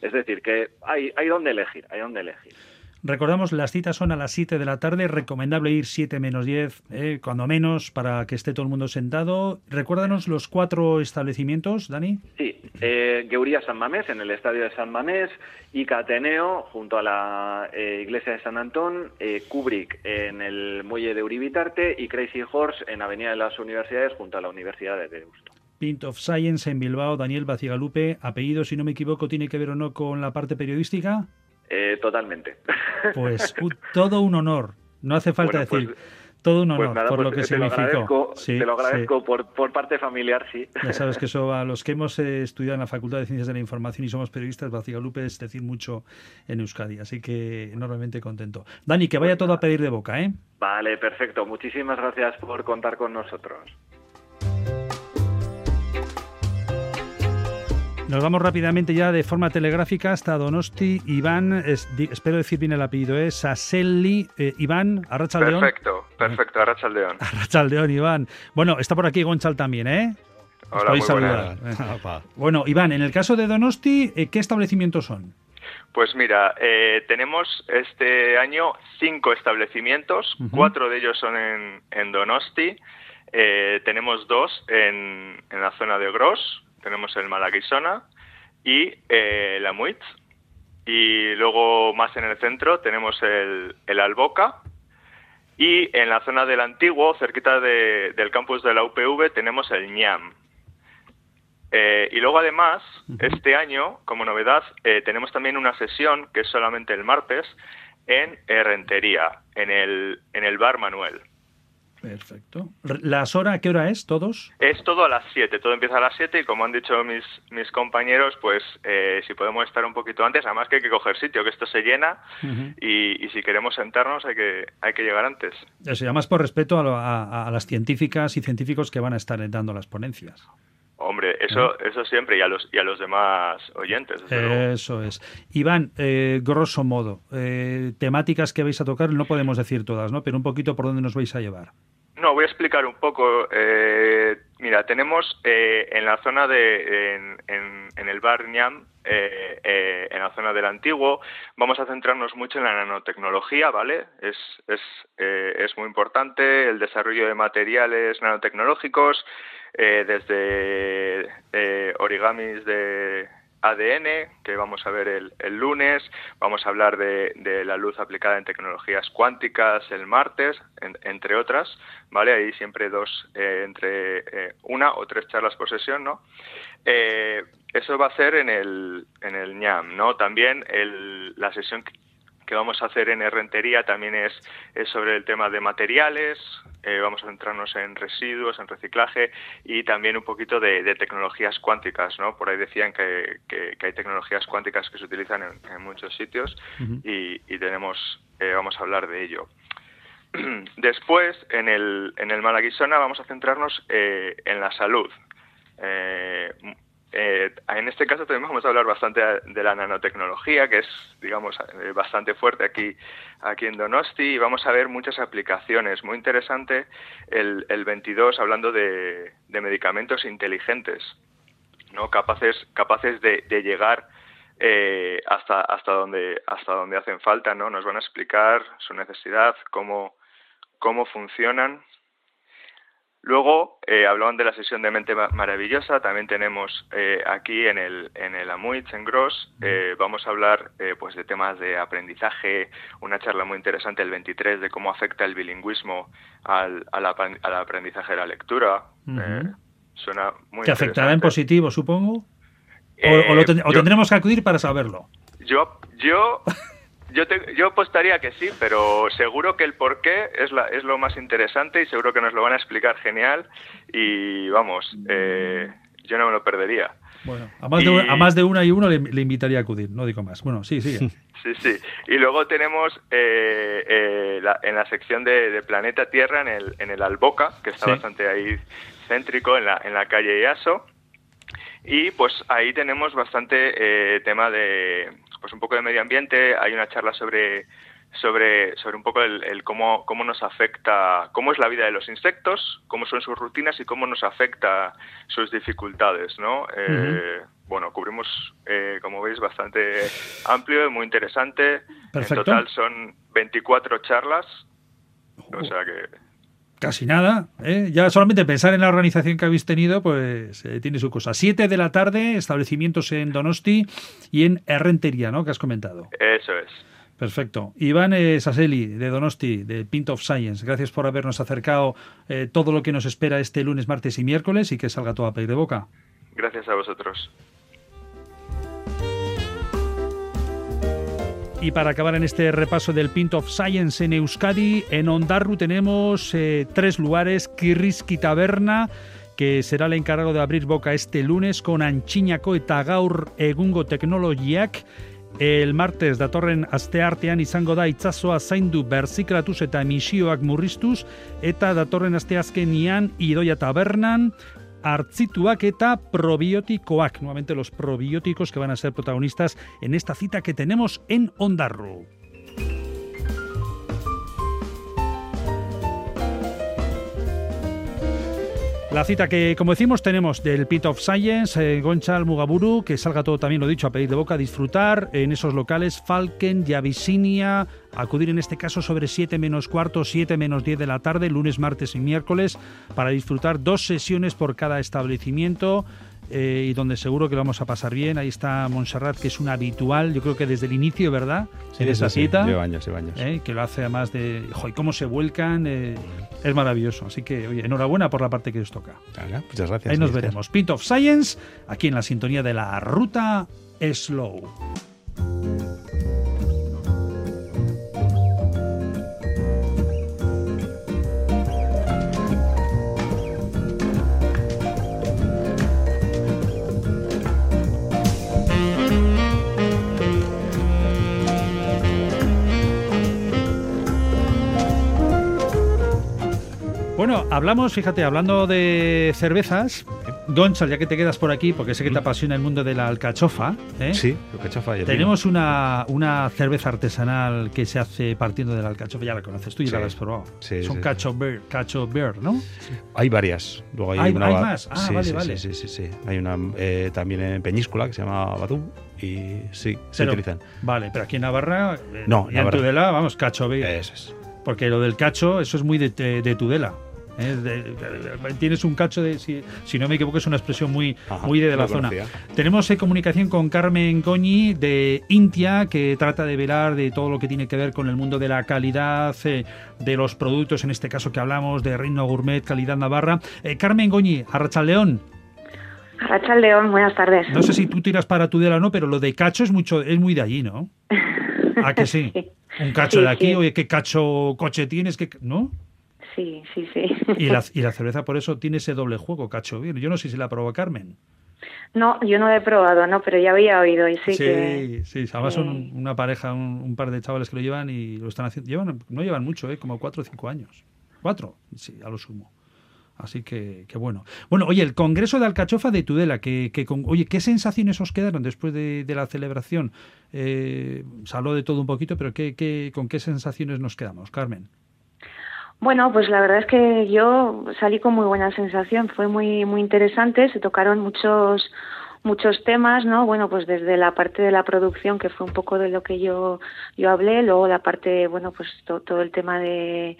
Es decir, que hay, hay donde elegir, hay donde elegir. Recordamos, las citas son a las 7 de la tarde, recomendable ir 7 menos 10, eh, cuando menos, para que esté todo el mundo sentado. Recuérdanos los cuatro establecimientos, Dani. Sí, eh, Geuría San Mamés, en el estadio de San Mamés, Ica Ateneo, junto a la eh, iglesia de San Antón, eh, Kubrick en el muelle de Uribitarte y Crazy Horse en Avenida de las Universidades, junto a la Universidad de Deusto. Pint of Science en Bilbao, Daniel Bacigalupe, apellido, si no me equivoco, tiene que ver o no con la parte periodística. Eh, totalmente. *laughs* Pues todo un honor, no hace falta pues, decir. todo un pues honor por lo pues, que significó. te lo agradezco por, por, parte familiar, sí. Ya sabes que *laughs* eso a los que hemos eh, estudiado en la Facultad de Ciencias de la Información y somos periodistas, Bacigalupe es decir mucho en Euskadi, así que enormemente contento. Dani, que vaya todo a pedir de boca, ¿eh? Vale, perfecto. Muchísimas gracias por contar con nosotros. Nos vamos rápidamente ya de forma telegráfica hasta Donosti. Iván, espero decir bien el apellido, es Saselli. Eh, Iván, Arrachaldeón. Perfecto, perfecto, Arrachaldeón. Arrachaldeón, Iván. Bueno, está por aquí Gonchal también, ¿eh? Hola, muy saludar. *laughs* bueno, Iván, en el caso de Donosti, eh, ¿qué establecimientos son? Pues mira, eh, tenemos este año cinco establecimientos, cuatro de ellos son en, Donosti, tenemos dos en, en, la zona de Gros, tenemos el Malaguisona y eh, la Muit. Y luego más en el centro tenemos el, el Alboca. Y en la zona del antiguo, cerquita del campus de la UPV, tenemos el ñam. Eh, y luego además, este año, como novedad, eh, tenemos también una sesión, que es solamente el martes, en Rentería, en el, en el bar Manuel. Perfecto. ¿Las horas qué hora es todos? Es todo a las 7, todo empieza a las 7 y como han dicho mis, mis compañeros, pues eh, si podemos estar un poquito antes, además que hay que coger sitio, que esto se llena y, si queremos sentarnos hay que, hay que llegar antes. Eso, y además por respeto a, las científicas y científicos que van a estar dando las ponencias. Hombre, eso, eso siempre, y a los, y a los demás oyentes. Eso es. Iván, eh, grosso modo, eh, temáticas que vais a tocar, no podemos decir todas, ¿no? Pero un poquito por dónde nos vais a llevar. No, voy a explicar un poco. Eh, mira, tenemos eh, en la zona de, en, el bar Ñam, eh, en la zona del antiguo, vamos a centrarnos mucho en la nanotecnología, ¿vale? Es, es, es muy importante el desarrollo de materiales nanotecnológicos, desde origamis de ADN, que vamos a ver el, lunes, vamos a hablar de, la luz aplicada en tecnologías cuánticas el martes, entre otras, ¿vale? Ahí siempre dos, eh, entre eh, una o tres charlas por sesión, ¿no? Eh, eso va a ser en el, en el ñam, ¿no? También la sesión que vamos a hacer en Herrentería también es, sobre el tema de materiales, eh, vamos a centrarnos en residuos, en reciclaje y también un poquito de, tecnologías cuánticas, ¿no? Por ahí decían que, hay tecnologías cuánticas que se utilizan en, muchos sitios y, tenemos, eh, vamos a hablar de ello. *clears throat* Después, en el, en el Malaguisona vamos a centrarnos eh, en la salud. Eh, en este caso también vamos a hablar bastante de la nanotecnología, que es, digamos, eh, bastante fuerte aquí, aquí en Donosti, y vamos a ver muchas aplicaciones. Muy interesante el, el 22 hablando de, medicamentos inteligentes, ¿no? capaces, capaces de, llegar eh, hasta, hasta, donde, hasta donde hacen falta. ¿no? Nos van a explicar su necesidad, cómo, cómo funcionan Luego eh, hablaban de la sesión de Mente Maravillosa, también tenemos eh, aquí en el, en el Amuich, en Gross, eh, vamos a hablar eh, pues de temas de aprendizaje, una charla muy interesante el 23 de cómo afecta el bilingüismo al, al, aprendizaje de la lectura. suena muy ¿Te afectará en positivo, supongo? ¿O, o tendremos que acudir para saberlo? Yo, yo *laughs* yo, yo apostaría que sí, pero seguro que el por qué es, la, es lo más interesante y seguro que nos lo van a explicar genial y vamos, eh, yo no me lo perdería. Bueno, a más, de, a más de una y uno le, invitaría a acudir, no digo más. Bueno, sí, sigue. *laughs* Sí, sí. Y luego tenemos eh, eh, en la sección de, Planeta Tierra, en el, en el Alboca, que está bastante ahí céntrico, en la, en la calle Iaso. Y pues ahí tenemos bastante tema de, pues un poco de medio ambiente, hay una charla sobre sobre, sobre un poco el, cómo, cómo nos afecta, cómo es la vida de los insectos, cómo son sus rutinas y cómo nos afecta sus dificultades, ¿no? Eh, bueno, cubrimos, eh, como veis, bastante amplio y muy interesante. En total son 24 charlas, o sea que Casi nada. ¿eh? Ya solamente pensar en la organización que habéis tenido, pues eh, tiene su cosa. Siete de la tarde, establecimientos en Donosti y en Herrentería, ¿no? Que has comentado. Eso es. Perfecto. Iván eh, Saseli, de Donosti, de Pint of Science, gracias por habernos acercado todo lo que nos espera este lunes, martes y miércoles y que salga todo a pedir de boca. Gracias a vosotros. Y para acabar en este repaso del Pint of Science en Euskadi, en Ondarru tenemos eh, tres lugares, Kirriski Taberna, que será el encargado de abrir boca este lunes con Antxinako eta gaur egungo teknologiak, el martes datorren asteartean izango da itzazoa zaindu berziklatuz eta emisioak murriztuz, eta datorren asteazkenian idoia tabernan, artzituak eta probiotikoak. Nuevamente los probióticos que van a ser protagonistas en esta cita que tenemos en Ondarru. La cita que, como decimos, tenemos del Pit of Science, eh, Gonchal Mugaburu, que salga todo también, lo dicho, a pedir de boca, disfrutar en esos locales, Falken, Yavisinia, acudir en este caso sobre 7 menos cuarto, 7 menos 10 de la tarde, lunes, martes y miércoles, para disfrutar dos sesiones por cada establecimiento. Eh, y donde seguro que lo vamos a pasar bien. Ahí está Montserrat, que es un habitual, yo creo que desde el inicio, ¿verdad? Sí, en esa cita. Lleva años, lleva años. Eh, que lo hace además de. y cómo se vuelcan! Eh, es maravilloso. Así que, oye, enhorabuena por la parte que os toca. muchas gracias. Ahí nos veremos. Pint of Science, aquí en la sintonía de la ruta Slow. Bueno, hablamos, fíjate, hablando de cervezas, Gonzalo, ya que te quedas por aquí, porque sé que te apasiona el mundo de la alcachofa. ¿eh? Sí, alcachofa. Y Tenemos una, una, cerveza artesanal que se hace partiendo de la alcachofa. Ya la conoces tú, ya la has probado. Sí, Son sí, cacho, beer, cacho beer, ¿no? Hay varias. Luego hay, ¿Hay, una, hay más? Ah, vale, vale. Sí, sí, sí. Hay una eh, también en Peñíscola que se llama Batú y sí, se utilizan. Vale, pero aquí en Navarra eh, No, en Navarra. Tudela, vamos, cacho beer. Eso es. Porque lo del cacho, eso es muy de, de- de Tudela. ¿Eh? De- de- tienes un cacho de, si, si no me equivoco, es una expresión muy, Ajá, muy de, la zona. conocía. Tenemos eh, comunicación con Carmen Goñi de Intia, que trata de velar de todo lo que tiene que ver con el mundo de la calidad eh, de los productos, en este caso que hablamos de Reino Gourmet, calidad Navarra. Eh, Carmen Goñi, Arracha León. Racha León, buenas tardes. No sé si tú tiras para Tudela o no, pero lo de cacho es mucho, es muy de allí, ¿no? *laughs* ¿A que sí? Un cacho Sí, de aquí, sí. oye, ¿qué cacho coche tienes? ¿Qué, ¿No? Sí, sí, sí. Y la, *laughs* y la cerveza por eso tiene ese doble juego, cacho bien. Yo no sé si la probó Carmen. No, yo no he probado, no, pero ya había oído y sí, sí, que... sí, además son una pareja, un, un par de chavales que lo llevan y lo están haciendo. Llevan, no llevan mucho, ¿eh? como cuatro o cinco años. Cuatro, sí, a lo sumo. Así que, que bueno. Bueno, oye, el Congreso de Alcachofa de Tudela, que, que con- oye, ¿qué sensaciones os quedaron después de, de la celebración? Eh, se habló de todo un poquito, pero ¿qué, qué, ¿con qué sensaciones nos quedamos, Carmen? Bueno, pues la verdad es que yo salí con muy buena sensación, fue muy muy interesante, se tocaron muchos muchos temas, ¿no? Bueno, pues desde la parte de la producción, que fue un poco de lo que yo yo hablé, luego la parte, bueno, pues to- todo el tema de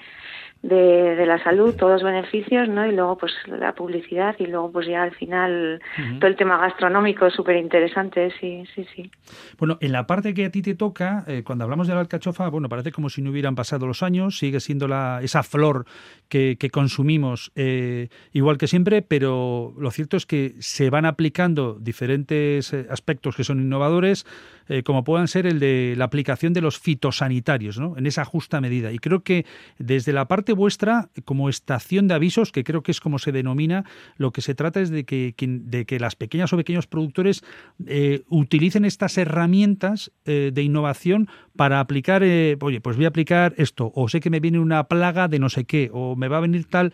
de, de la salud, todos los beneficios, ¿no? Y luego pues la publicidad y luego pues ya al final todo el tema gastronómico súper interesante, sí, sí, sí. Bueno, en la parte que a ti te toca, eh, cuando hablamos de la alcachofa, bueno, parece como si no hubieran pasado los años, sigue siendo la, esa flor que, que consumimos eh, igual que siempre, pero lo cierto es que se van aplicando diferentes eh, aspectos que son innovadores, eh, como puedan ser el de la aplicación de los fitosanitarios, ¿no? En esa justa medida. Y creo que desde la parte vuestra, como estación de avisos, que creo que es como se denomina, lo que se trata es de que, de que las pequeñas o pequeños productores eh, utilicen estas herramientas eh, de innovación para aplicar, eh, oye, pues voy a aplicar esto, o sé que me viene una plaga de no sé qué, o me va a venir tal,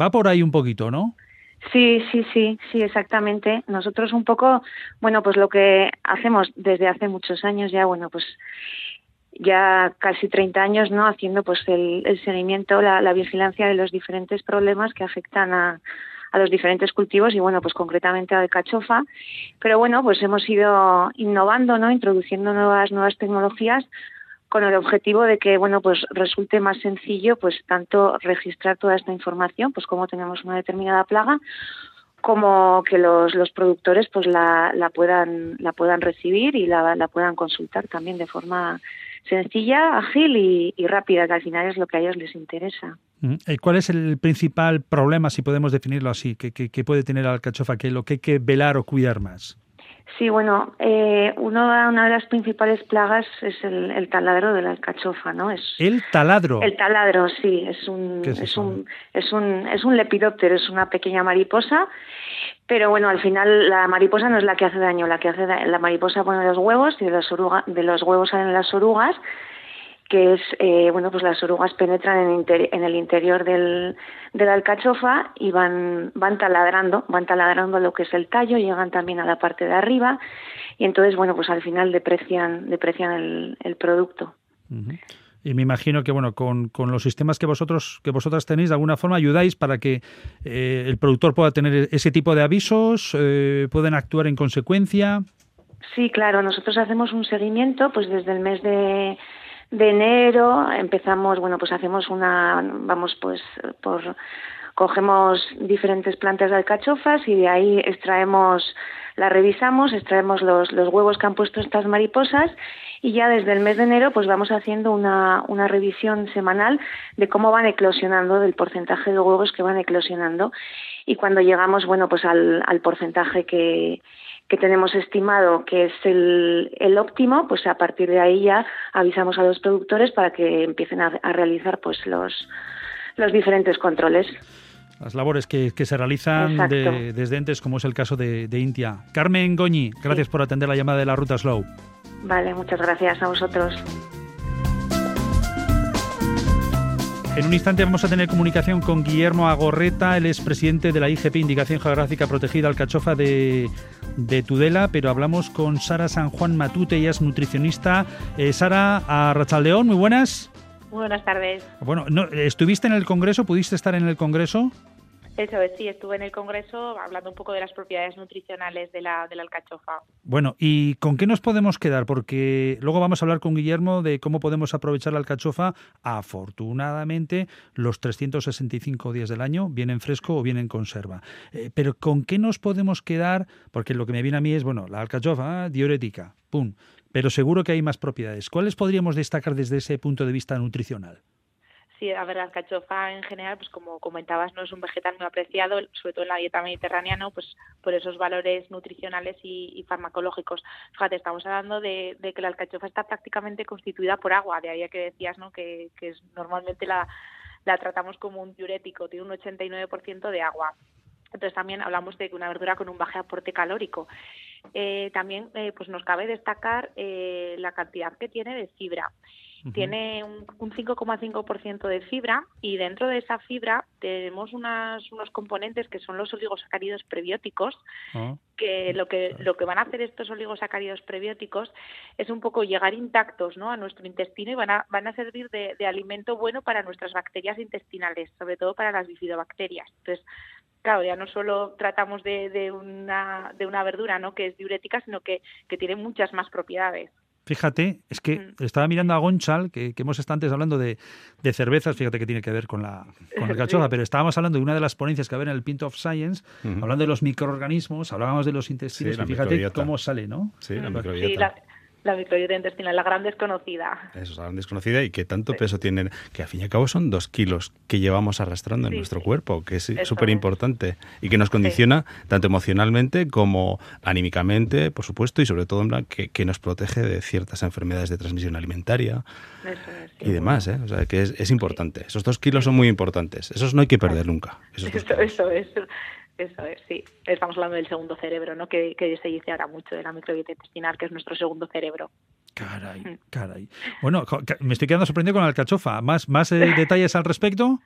va por ahí un poquito, ¿no? Sí, sí, sí, sí, exactamente. Nosotros un poco, bueno, pues lo que hacemos desde hace muchos años ya, bueno, pues ya casi 30 años, ¿no? Haciendo pues el, seguimiento, la, la vigilancia de los diferentes problemas que afectan a, a los diferentes cultivos y bueno, pues concretamente al cachofa. Pero bueno, pues hemos ido innovando, ¿no? Introduciendo nuevas, nuevas tecnologías con el objetivo de que bueno pues resulte más sencillo pues tanto registrar toda esta información pues como tenemos una determinada plaga como que los, los productores pues la, la puedan la puedan recibir y la, la puedan consultar también de forma sencilla, ágil y, y rápida, que al final es lo que a ellos les interesa. Mm. Eh, ¿Cuál es el principal problema, si podemos definirlo así, que, que- puede tener la alcachofa, que lo que hay que velar o cuidar más? Sí, bueno, eh, uno, una de las principales plagas es el, el taladro de la alcachofa, ¿no? Es, El taladro. El taladro, sí, es un, ¿Qué es es, un, es un, es un lepidóptero, es una pequeña mariposa, pero bueno, al final la mariposa no es la que hace daño, la que hace da- la mariposa pone los huevos y de los, oruga- de los huevos salen las orugas, que es, eh, bueno, pues las orugas penetran en, en el interior del, de la alcachofa y van, van taladrando, van taladrando lo que es el tallo, llegan también a la parte de arriba y entonces, bueno, pues al final deprecian, deprecian el, el producto. Y me imagino que bueno, con, con los sistemas que vosotros que vosotras tenéis, de alguna forma ayudáis para que eh, el productor pueda tener ese tipo de avisos, eh, pueden actuar en consecuencia. Sí, claro, nosotros hacemos un seguimiento, pues desde el mes de, de enero empezamos, bueno, pues hacemos una, vamos, pues por, cogemos diferentes plantas de alcachofas y de ahí extraemos, las revisamos, extraemos los, los huevos que han puesto estas mariposas y ya desde el mes de enero pues vamos haciendo una, una revisión semanal de cómo van eclosionando, del porcentaje de huevos que van eclosionando. Y cuando llegamos, bueno, pues al, al porcentaje que, que tenemos estimado que es el, el óptimo, pues a partir de ahí ya avisamos a los productores para que empiecen a, a realizar pues los, los diferentes controles. Las labores que, que se realizan de- desde entes, como es el caso de, de Intia. Carmen Goñi, gracias por atender la llamada de la Ruta Slow. Vale, muchas gracias a vosotros. En un instante vamos a tener comunicación con Guillermo Agorreta, el expresidente de la IGP, Indicación Geográfica Protegida Alcachofa de, de Tudela, pero hablamos con Sara San Juan Matute, ella es nutricionista. Eh, Sara, a Rachaldeón, muy buenas. Muy buenas tardes. Bueno, no, ¿estuviste en el Congreso? ¿Pudiste estar en el Congreso? Eso es, sí, estuve en el Congreso hablando un poco de las propiedades nutricionales de la, alcachofa. Bueno, ¿y con qué nos podemos quedar? Porque luego vamos a hablar con Guillermo de cómo podemos aprovechar la alcachofa. Afortunadamente, los 365 días del año, vienen fresco o vienen en conserva. Eh, pero ¿con qué nos podemos quedar? Porque lo que me viene a mí es, bueno, la alcachofa, diurética, pum. Pero seguro que hay más propiedades. ¿Cuáles podríamos destacar desde ese punto de vista nutricional? Sí, a ver, la alcachofa en general, pues como comentabas, no es un vegetal muy apreciado, sobre todo en la dieta mediterránea, ¿no? Pues por esos valores nutricionales y, farmacológicos. Fíjate, estamos hablando de, que la alcachofa está prácticamente constituida por agua, de ahí que decías, ¿no? Que, es, normalmente la, la tratamos como un diurético, tiene un 89% de agua. Entonces también hablamos de una verdura con un bajo aporte calórico. Eh, también eh, pues nos cabe destacar eh, la cantidad que tiene de fibra. Tiene un, 5,5% de fibra y dentro de esa fibra tenemos unas, unos componentes que son los oligosacáridos prebióticos, ah. que lo que lo que van a hacer estos oligosacáridos prebióticos es un poco llegar intactos ¿no? a nuestro intestino y van a, van a servir de, alimento bueno para nuestras bacterias intestinales, sobre todo para las bifidobacterias. Entonces, claro, ya no solo tratamos de, de, una, de una verdura ¿no? que es diurética, sino que, que tiene muchas más propiedades. Fíjate, es que mm. estaba mirando a Gonchal, que, hemos estado antes hablando de, cervezas, fíjate que tiene que ver con la con el *laughs* cachofa, pero estábamos hablando de una de las ponencias que había en el Pint of Science, hablando de los microorganismos, hablábamos de los intestinos, y fíjate cómo sale, ¿no? Sí, la microbiota. La microbiota intestinal, la gran desconocida. Eso es la gran desconocida y que tanto peso tienen, que al fin y al cabo son dos kilos que llevamos arrastrando en nuestro cuerpo, que es súper importante y que nos condiciona tanto emocionalmente como anímicamente, por supuesto, y sobre todo en que, que, nos protege de ciertas enfermedades de transmisión alimentaria y demás. ¿eh? O sea, que es, es importante. Esos dos kilos son muy importantes. Esos no hay que perder nunca. eso, eso es. Eso es, sí. Estamos hablando del segundo cerebro, ¿no? Que, se dice ahora mucho de la microbiota intestinal, que es nuestro segundo cerebro. Caray, mm. caray. Bueno, me estoy quedando sorprendido con la alcachofa. ¿Más, más eh, *laughs* detalles al respecto?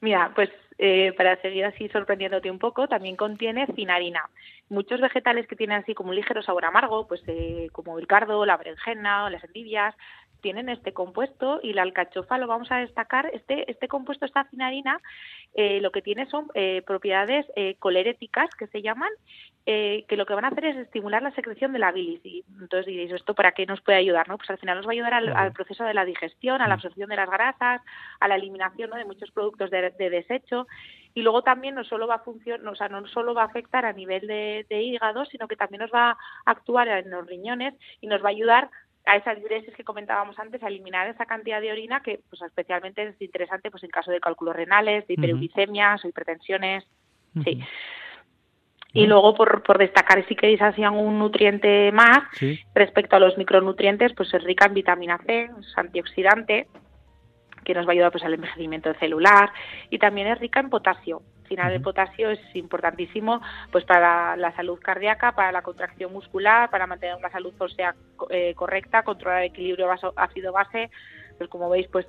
Mira, pues eh, para seguir así sorprendiéndote un poco, también contiene cinarina. Muchos vegetales que tienen así como un ligero sabor amargo, pues eh, como el cardo, la berenjena o las endivias, tienen este compuesto y la alcachofa lo vamos a destacar. Este, este compuesto, esta cinarina, eh, lo que tiene son eh, propiedades eh, coleréticas que se llaman, que lo que van a hacer es estimular la secreción de la bilis. Y entonces diréis, ¿esto para qué nos puede ayudar? no Pues al final nos va a ayudar al, proceso de la digestión, a la mm. absorción de las grasas, a la eliminación de muchos productos de, desecho y luego también no solo va a funcionar, o sea, no solo va a afectar a nivel de, de, hígado, sino que también nos va a actuar en los riñones y nos va a ayudar a esas diuresis que comentábamos antes, a eliminar esa cantidad de orina que pues especialmente es interesante pues en caso de cálculos renales, de hiperuricemias o hipertensiones. Sí. Y luego, por, por destacar, si queréis así un nutriente más, respecto a los micronutrientes, pues es rica en vitamina C, es antioxidante, que nos va a ayudar pues al envejecimiento celular, y también es rica en potasio, final el potasio es importantísimo pues para la salud cardíaca, para la contracción muscular, para mantener una salud ósea eh, correcta, controlar el equilibrio ácido-base. Pues como veis, pues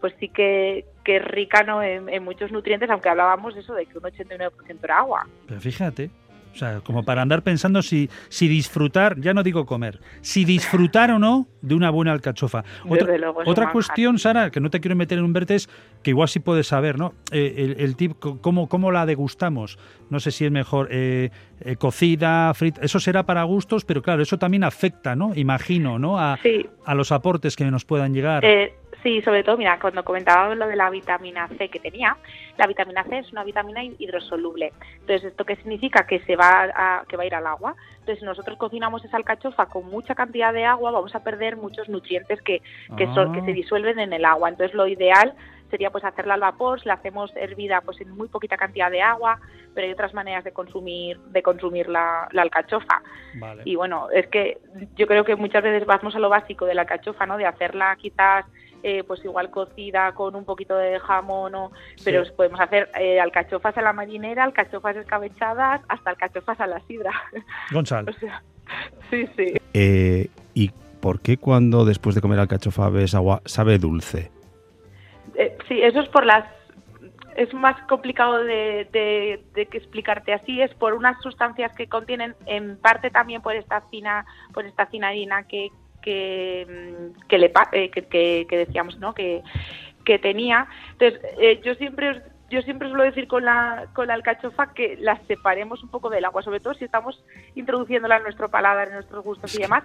pues sí que, que es rica ¿no? en, en, muchos nutrientes, aunque hablábamos eso, de que un 89% era agua. Pero fíjate, o sea, como para andar pensando si, si disfrutar, ya no digo comer, si disfrutar o no de una buena alcachofa. Otra, cuestión, Sara, que no te quiero meter en un vertes, que igual sí puedes saber, ¿no? Eh, el, tip, cómo, cómo la degustamos. No sé si es mejor eh, eh, cocida, frita, eso será para gustos, pero claro, eso también afecta, ¿no? Imagino, ¿no? A, a los aportes que nos puedan llegar. Sí, sobre todo, mira, cuando comentaba lo de la vitamina C que tenía, la vitamina C es una vitamina hidrosoluble. Entonces, ¿esto qué significa? Que se va a, que va a ir al agua. Entonces, si nosotros cocinamos esa alcachofa con mucha cantidad de agua, vamos a perder muchos nutrientes que, que, son, que se ah. disuelven en el agua. Entonces, lo ideal sería pues hacerla al vapor, si la hacemos hervida pues en muy poquita cantidad de agua, pero hay otras maneras de consumir de consumir la, alcachofa. Y bueno, es que yo creo que muchas veces vamos a lo básico de la alcachofa, ¿no? De hacerla quizás eh, pues igual cocida con un poquito de jamón, o, pero podemos hacer eh, alcachofas a la marinera, alcachofas escabechadas, hasta alcachofas a la sidra. *laughs* Gonzalo. sí, sí. Eh, ¿Y por qué cuando después de comer alcachofa ves agua sabe dulce? Sí, eso es por las es más complicado de, de, que explicarte así es por unas sustancias que contienen en parte también por esta fina por esta cinadina que que, mm, que le eh, que, que, decíamos no que, que tenía entonces eh, yo siempre yo siempre suelo decir con la, con la alcachofa que las separemos un poco del agua, sobre todo si estamos introduciéndola en nuestro paladar, en nuestros gustos y demás.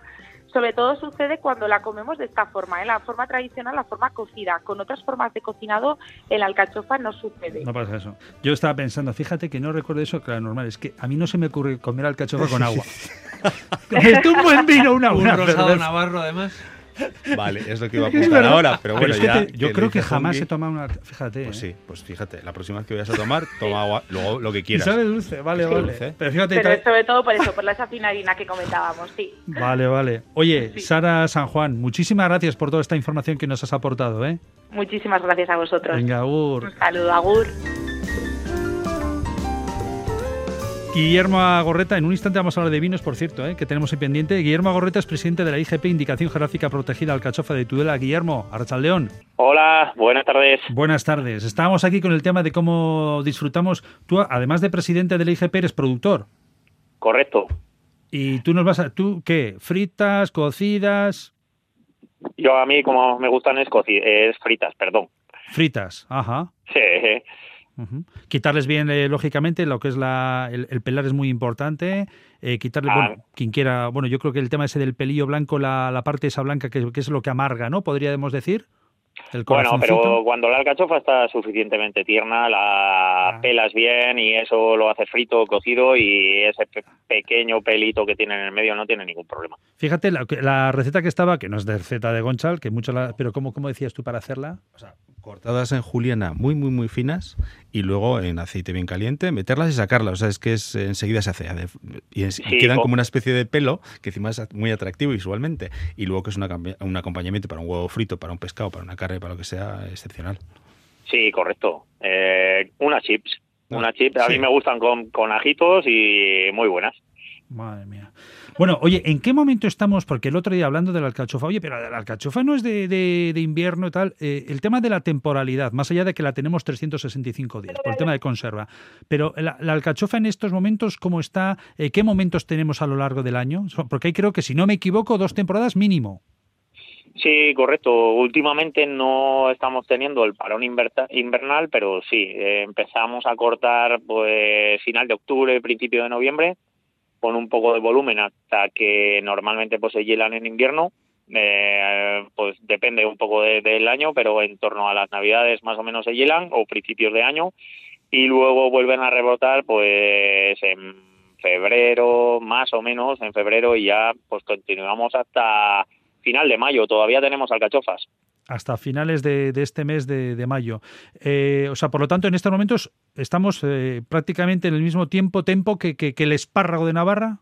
Sobre todo sucede cuando la comemos de esta forma, en ¿eh? la forma tradicional, la forma cocida. Con otras formas de cocinado, en la alcachofa no sucede. No pasa eso. Yo estaba pensando, fíjate que no recuerdo eso, claro, normal, es que a mí no se me ocurre comer alcachofa con *laughs* agua. *laughs* un buen vino, una, un rosado navarro además. *laughs* Vale, es lo que iba a *laughs* apuntar ahora, pero bueno, ya. yo creo que jamás he tomado una. Fíjate. Pues ¿eh? sí, pues fíjate, la próxima vez que vayas a tomar, *laughs* toma agua, luego lo que quieras. Y sabe dulce, vale, vale. Pero fíjate. Pero sobre todo por eso, por la esa finalina que comentábamos, sí. Vale, vale. Oye, Sara San Juan, muchísimas gracias por toda esta información que nos has aportado, ¿eh? Muchísimas gracias a vosotros. Venga, Agur. Un saludo, Agur. Guillermo Agorreta, en un instante vamos a hablar de vinos, por cierto, ¿eh? que tenemos en pendiente. Guillermo Agorreta es presidente de la IGP, Indicación Geográfica Protegida Alcachofa de Tudela. Guillermo, Arrachaldeón. Hola, buenas tardes. Buenas tardes. Estábamos aquí con el tema de cómo disfrutamos. Tú, además de presidente de la IGP, eres productor. Correcto. ¿Y tú nos vas a... ¿Tú qué? ¿Fritas, cocidas? Yo a mí, como me gustan, es, es fritas, perdón. Fritas, ajá. Sí. Quitarles bien, eh, lógicamente, lo que es la, el, pelar es muy importante. Eh, quitarle, bueno, quien quiera, bueno, yo creo que el tema ese del pelillo blanco, la, la parte esa blanca, que, es lo que amarga, ¿no? Podríamos decir. Bueno, pero cuando la alcachofa está suficientemente tierna, la ah. pelas bien y eso lo hace frito o cocido y ese pequeño pelito que tiene en el medio no tiene ningún problema. Fíjate, la, la receta que estaba, que no es de receta de Gonchal, que mucho la, pero ¿cómo, ¿cómo decías tú para hacerla? O sea, cortadas en juliana muy, muy, muy finas y luego en aceite bien caliente, meterlas y sacarlas. O sea, es que es, enseguida se hace. Y, quedan como una especie de pelo que encima es muy atractivo visualmente. Y luego que es un acompañamiento para un huevo frito, para un pescado, para una carne, para lo que sea, excepcional. Sí, correcto. Eh, unas chips. Ah, unas chips, a mí me gustan con, con ajitos y muy buenas. Madre mía. Bueno, oye, ¿en qué momento estamos? Porque el otro día hablando de la alcachofa, oye, pero la alcachofa no es de, de, invierno y tal. Eh, el tema de la temporalidad, más allá de que la tenemos 365 días, por el tema de conserva. Pero la, alcachofa en estos momentos, ¿cómo está? Eh, ¿Qué momentos tenemos a lo largo del año? Porque ahí creo que, si no me equivoco, dos temporadas mínimo. Sí, correcto. Últimamente no estamos teniendo el parón invernal, pero sí, eh, empezamos a cortar pues final de octubre, principio de noviembre con un poco de volumen hasta que normalmente pues se hielan en invierno. Eh, pues depende un poco del año, pero en torno a las navidades más o menos se hielan o principios de año y luego vuelven a rebotar pues en febrero más o menos en febrero y ya pues continuamos hasta final de mayo todavía tenemos alcachofas hasta finales de, este mes de, mayo. Eh, o sea, por lo tanto, en estos momentos estamos eh, prácticamente en el mismo tiempo, tempo que, que, el espárrago de Navarra.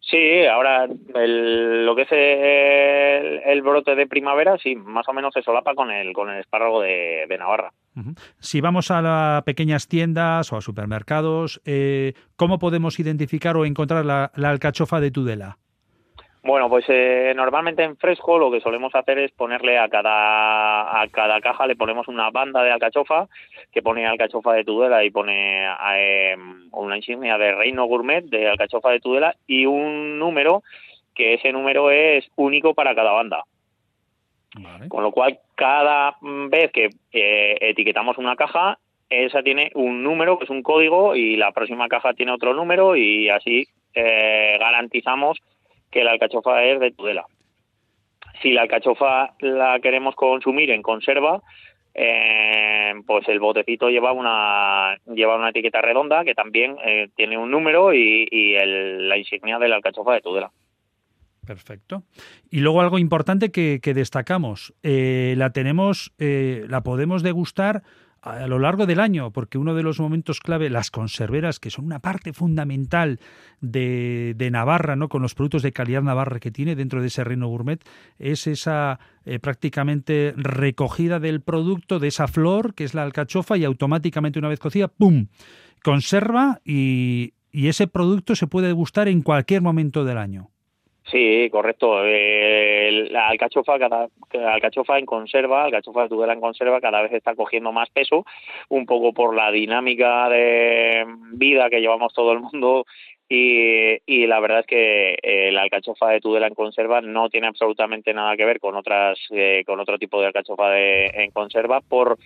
Sí, ahora lo que es el, brote de primavera, sí, más o menos se solapa con el, con el espárrago de, Navarra. Si vamos a las pequeñas tiendas o a supermercados, eh, ¿cómo podemos identificar o encontrar la alcachofa de Tudela? Bueno, pues eh, normalmente en fresco lo que solemos hacer es ponerle a cada, a cada caja le ponemos una banda de alcachofa que pone alcachofa de Tudela y pone eh, una insignia de Reino Gourmet de alcachofa de Tudela y un número que ese número es único para cada banda. Con lo cual, cada vez que eh, etiquetamos una caja, esa tiene un número, que es un código, y la próxima caja tiene otro número, y así garantizamos que la alcachofa es de Tudela. Si la alcachofa la queremos consumir en conserva, eh, pues el botecito lleva una lleva una etiqueta redonda que también eh, tiene un número y, la insignia de la alcachofa de Tudela. Perfecto. Y luego algo importante que, destacamos, eh, la tenemos, la podemos degustar a lo largo del año, porque uno de los momentos clave, las conserveras, que son una parte fundamental de, Navarra, ¿no? con los productos de calidad navarra que tiene dentro de ese reino gourmet, es esa eh, prácticamente recogida del producto, de esa flor, que es la alcachofa, y automáticamente una vez cocida, ¡pum! conserva y, y ese producto se puede degustar en cualquier momento del año. Sí, correcto. Eh, la alcachofa, en conserva, alcachofa de Tudela en conserva, cada vez está cogiendo más peso, un poco por la dinámica de vida que llevamos todo el mundo y, y, la verdad es que eh, la alcachofa de Tudela en conserva no tiene absolutamente nada que ver con otras eh, con otro tipo de alcachofa de, en conserva por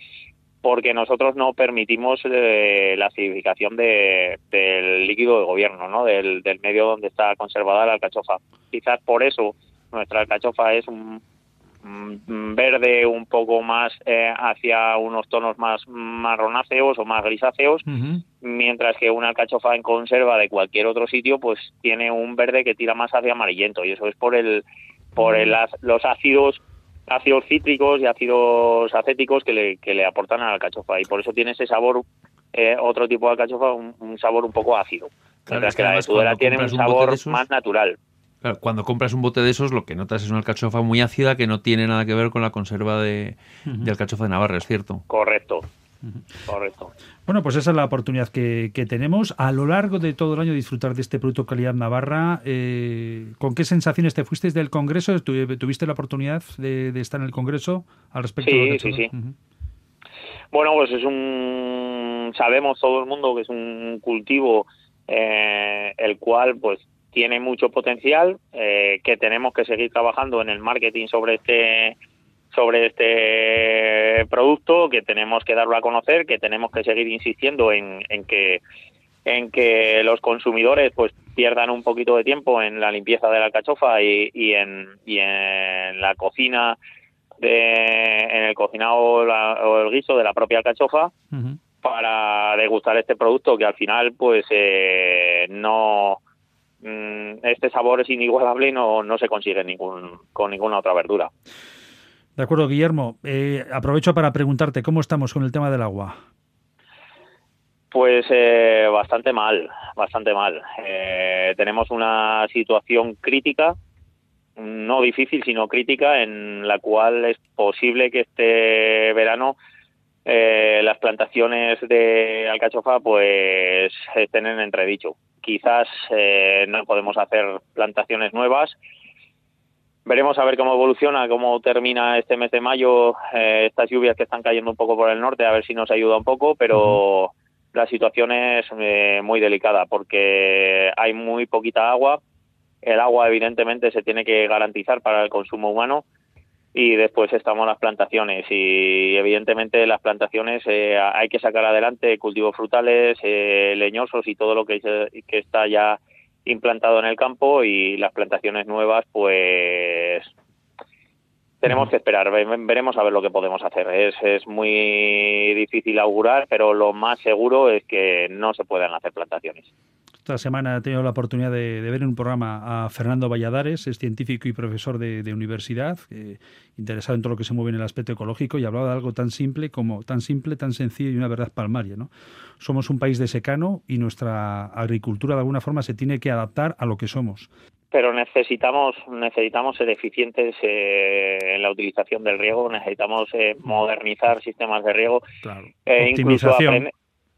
porque nosotros no permitimos eh, la acidificación de, del líquido de gobierno, ¿no? Del, del, medio donde está conservada la alcachofa. Quizás por eso nuestra alcachofa es un, verde un poco más eh, hacia unos tonos más marronáceos o más grisáceos, mientras que una alcachofa en conserva de cualquier otro sitio pues tiene un verde que tira más hacia amarillento y eso es por el por el, los ácidos ácidos cítricos y ácidos acéticos que le, que le aportan a la alcachofa y por eso tiene ese sabor, eh, otro tipo de alcachofa, un, sabor un poco ácido. mientras que, la de Tudela tiene un sabor más natural. Claro, cuando compras un bote de esos, lo que notas es una alcachofa muy ácida que no tiene nada que ver con la conserva de, de alcachofa de Navarra, ¿es cierto? Correcto. Correcto. Bueno, pues esa es la oportunidad que, tenemos a lo largo de todo el año disfrutar de este producto calidad Navarra. Eh, ¿Con qué sensaciones te fuiste del Congreso? ¿Tuviste la oportunidad de, estar en el Congreso al respecto? Sí, sí, sí. Bueno, pues es un... Sabemos todo el mundo que es un cultivo eh, el cual pues tiene mucho potencial, eh, que tenemos que seguir trabajando en el marketing sobre este sobre este producto, que tenemos que darlo a conocer, que tenemos que seguir insistiendo en, en que en que los consumidores pues pierdan un poquito de tiempo en la limpieza de la alcachofa y, y, en, y en la cocina de, en el cocinado o el guiso de la propia alcachofa para degustar este producto que al final pues eh, no mm, este sabor es inigualable y no, no se consigue ningún, con ninguna otra verdura. De acuerdo, Guillermo. Eh, aprovecho para preguntarte, ¿cómo estamos con el tema del agua? Pues eh, bastante mal, bastante mal. Eh, tenemos una situación crítica, no difícil, sino crítica, en la cual es posible que este verano las plantaciones de alcachofa pues estén en entredicho. Quizás no podemos hacer plantaciones nuevas, Veremos a ver cómo evoluciona, cómo termina este mes de mayo, eh, estas lluvias que están cayendo un poco por el norte, a ver si nos ayuda un poco, pero la situación es eh, muy delicada porque hay muy poquita agua. El agua, evidentemente, se tiene que garantizar para el consumo humano y después estamos las plantaciones y evidentemente las plantaciones eh, hay que sacar adelante cultivos frutales, leñosos y todo lo que, que está ya implantado en el campo y las plantaciones nuevas, pues tenemos que esperar, veremos a ver lo que podemos hacer. Es, es muy difícil augurar, pero lo más seguro es que no se puedan hacer plantaciones. Esta semana he tenido la oportunidad de, ver en un programa a Fernando Valladares, es científico y profesor de, universidad, interesado en todo lo que se mueve en el aspecto ecológico y hablaba de algo tan simple como tan simple, tan sencillo y una verdad palmaria. ¿no? Somos un país de secano y nuestra agricultura de alguna forma se tiene que adaptar a lo que somos pero necesitamos necesitamos ser eficientes eh, en la utilización del riego, necesitamos eh, modernizar sistemas de riego, claro. eh, incluso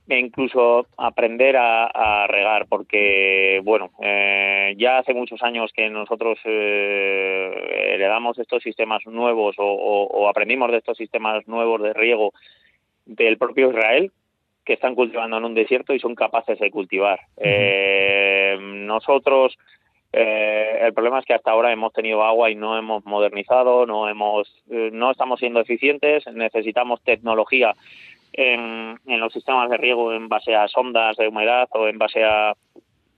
e incluso aprender a, regar, porque, bueno, eh, ya hace muchos años que nosotros eh, heredamos estos sistemas nuevos o, aprendimos de estos sistemas nuevos de riego del propio Israel, que están cultivando en un desierto y son capaces de cultivar. eh, nosotros, eh, el problema es que hasta ahora hemos tenido agua y no hemos modernizado, no hemos, eh, no estamos siendo eficientes, necesitamos tecnología en, los sistemas de riego en base a sondas de humedad o en base a,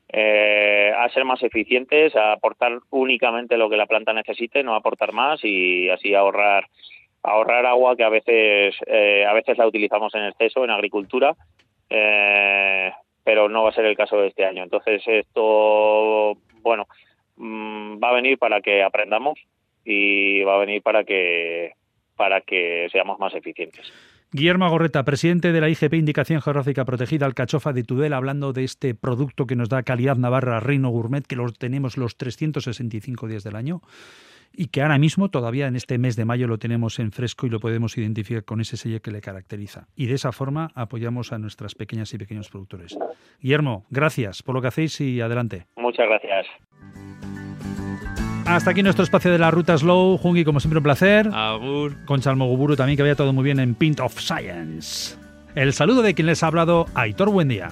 eh, a ser más eficientes, a aportar únicamente lo que la planta necesite, no aportar más y así ahorrar ahorrar agua que a veces eh, a veces la utilizamos en exceso en agricultura eh, pero no va a ser el caso de este año. Entonces esto bueno mm, va a venir para que aprendamos y va a venir para que para que seamos más eficientes Guillermo Gorreta, presidente de la IGP Indicación Geográfica Protegida Alcachofa de Tudela, hablando de este producto que nos da calidad Navarra Reino Gourmet, que lo tenemos los 365 días del año y que ahora mismo, todavía en este mes de mayo, lo tenemos en fresco y lo podemos identificar con ese sello que le caracteriza. Y de esa forma apoyamos a nuestras pequeñas y pequeños productores. Guillermo, gracias por lo que hacéis y adelante. Muchas gracias. Hasta aquí nuestro espacio de la ruta Slow. Jungi, como siempre, un placer. Agur. Con Chalmoguburu también, que vaya todo muy bien en Pint of Science. El saludo de quien les ha hablado, Aitor Buendía.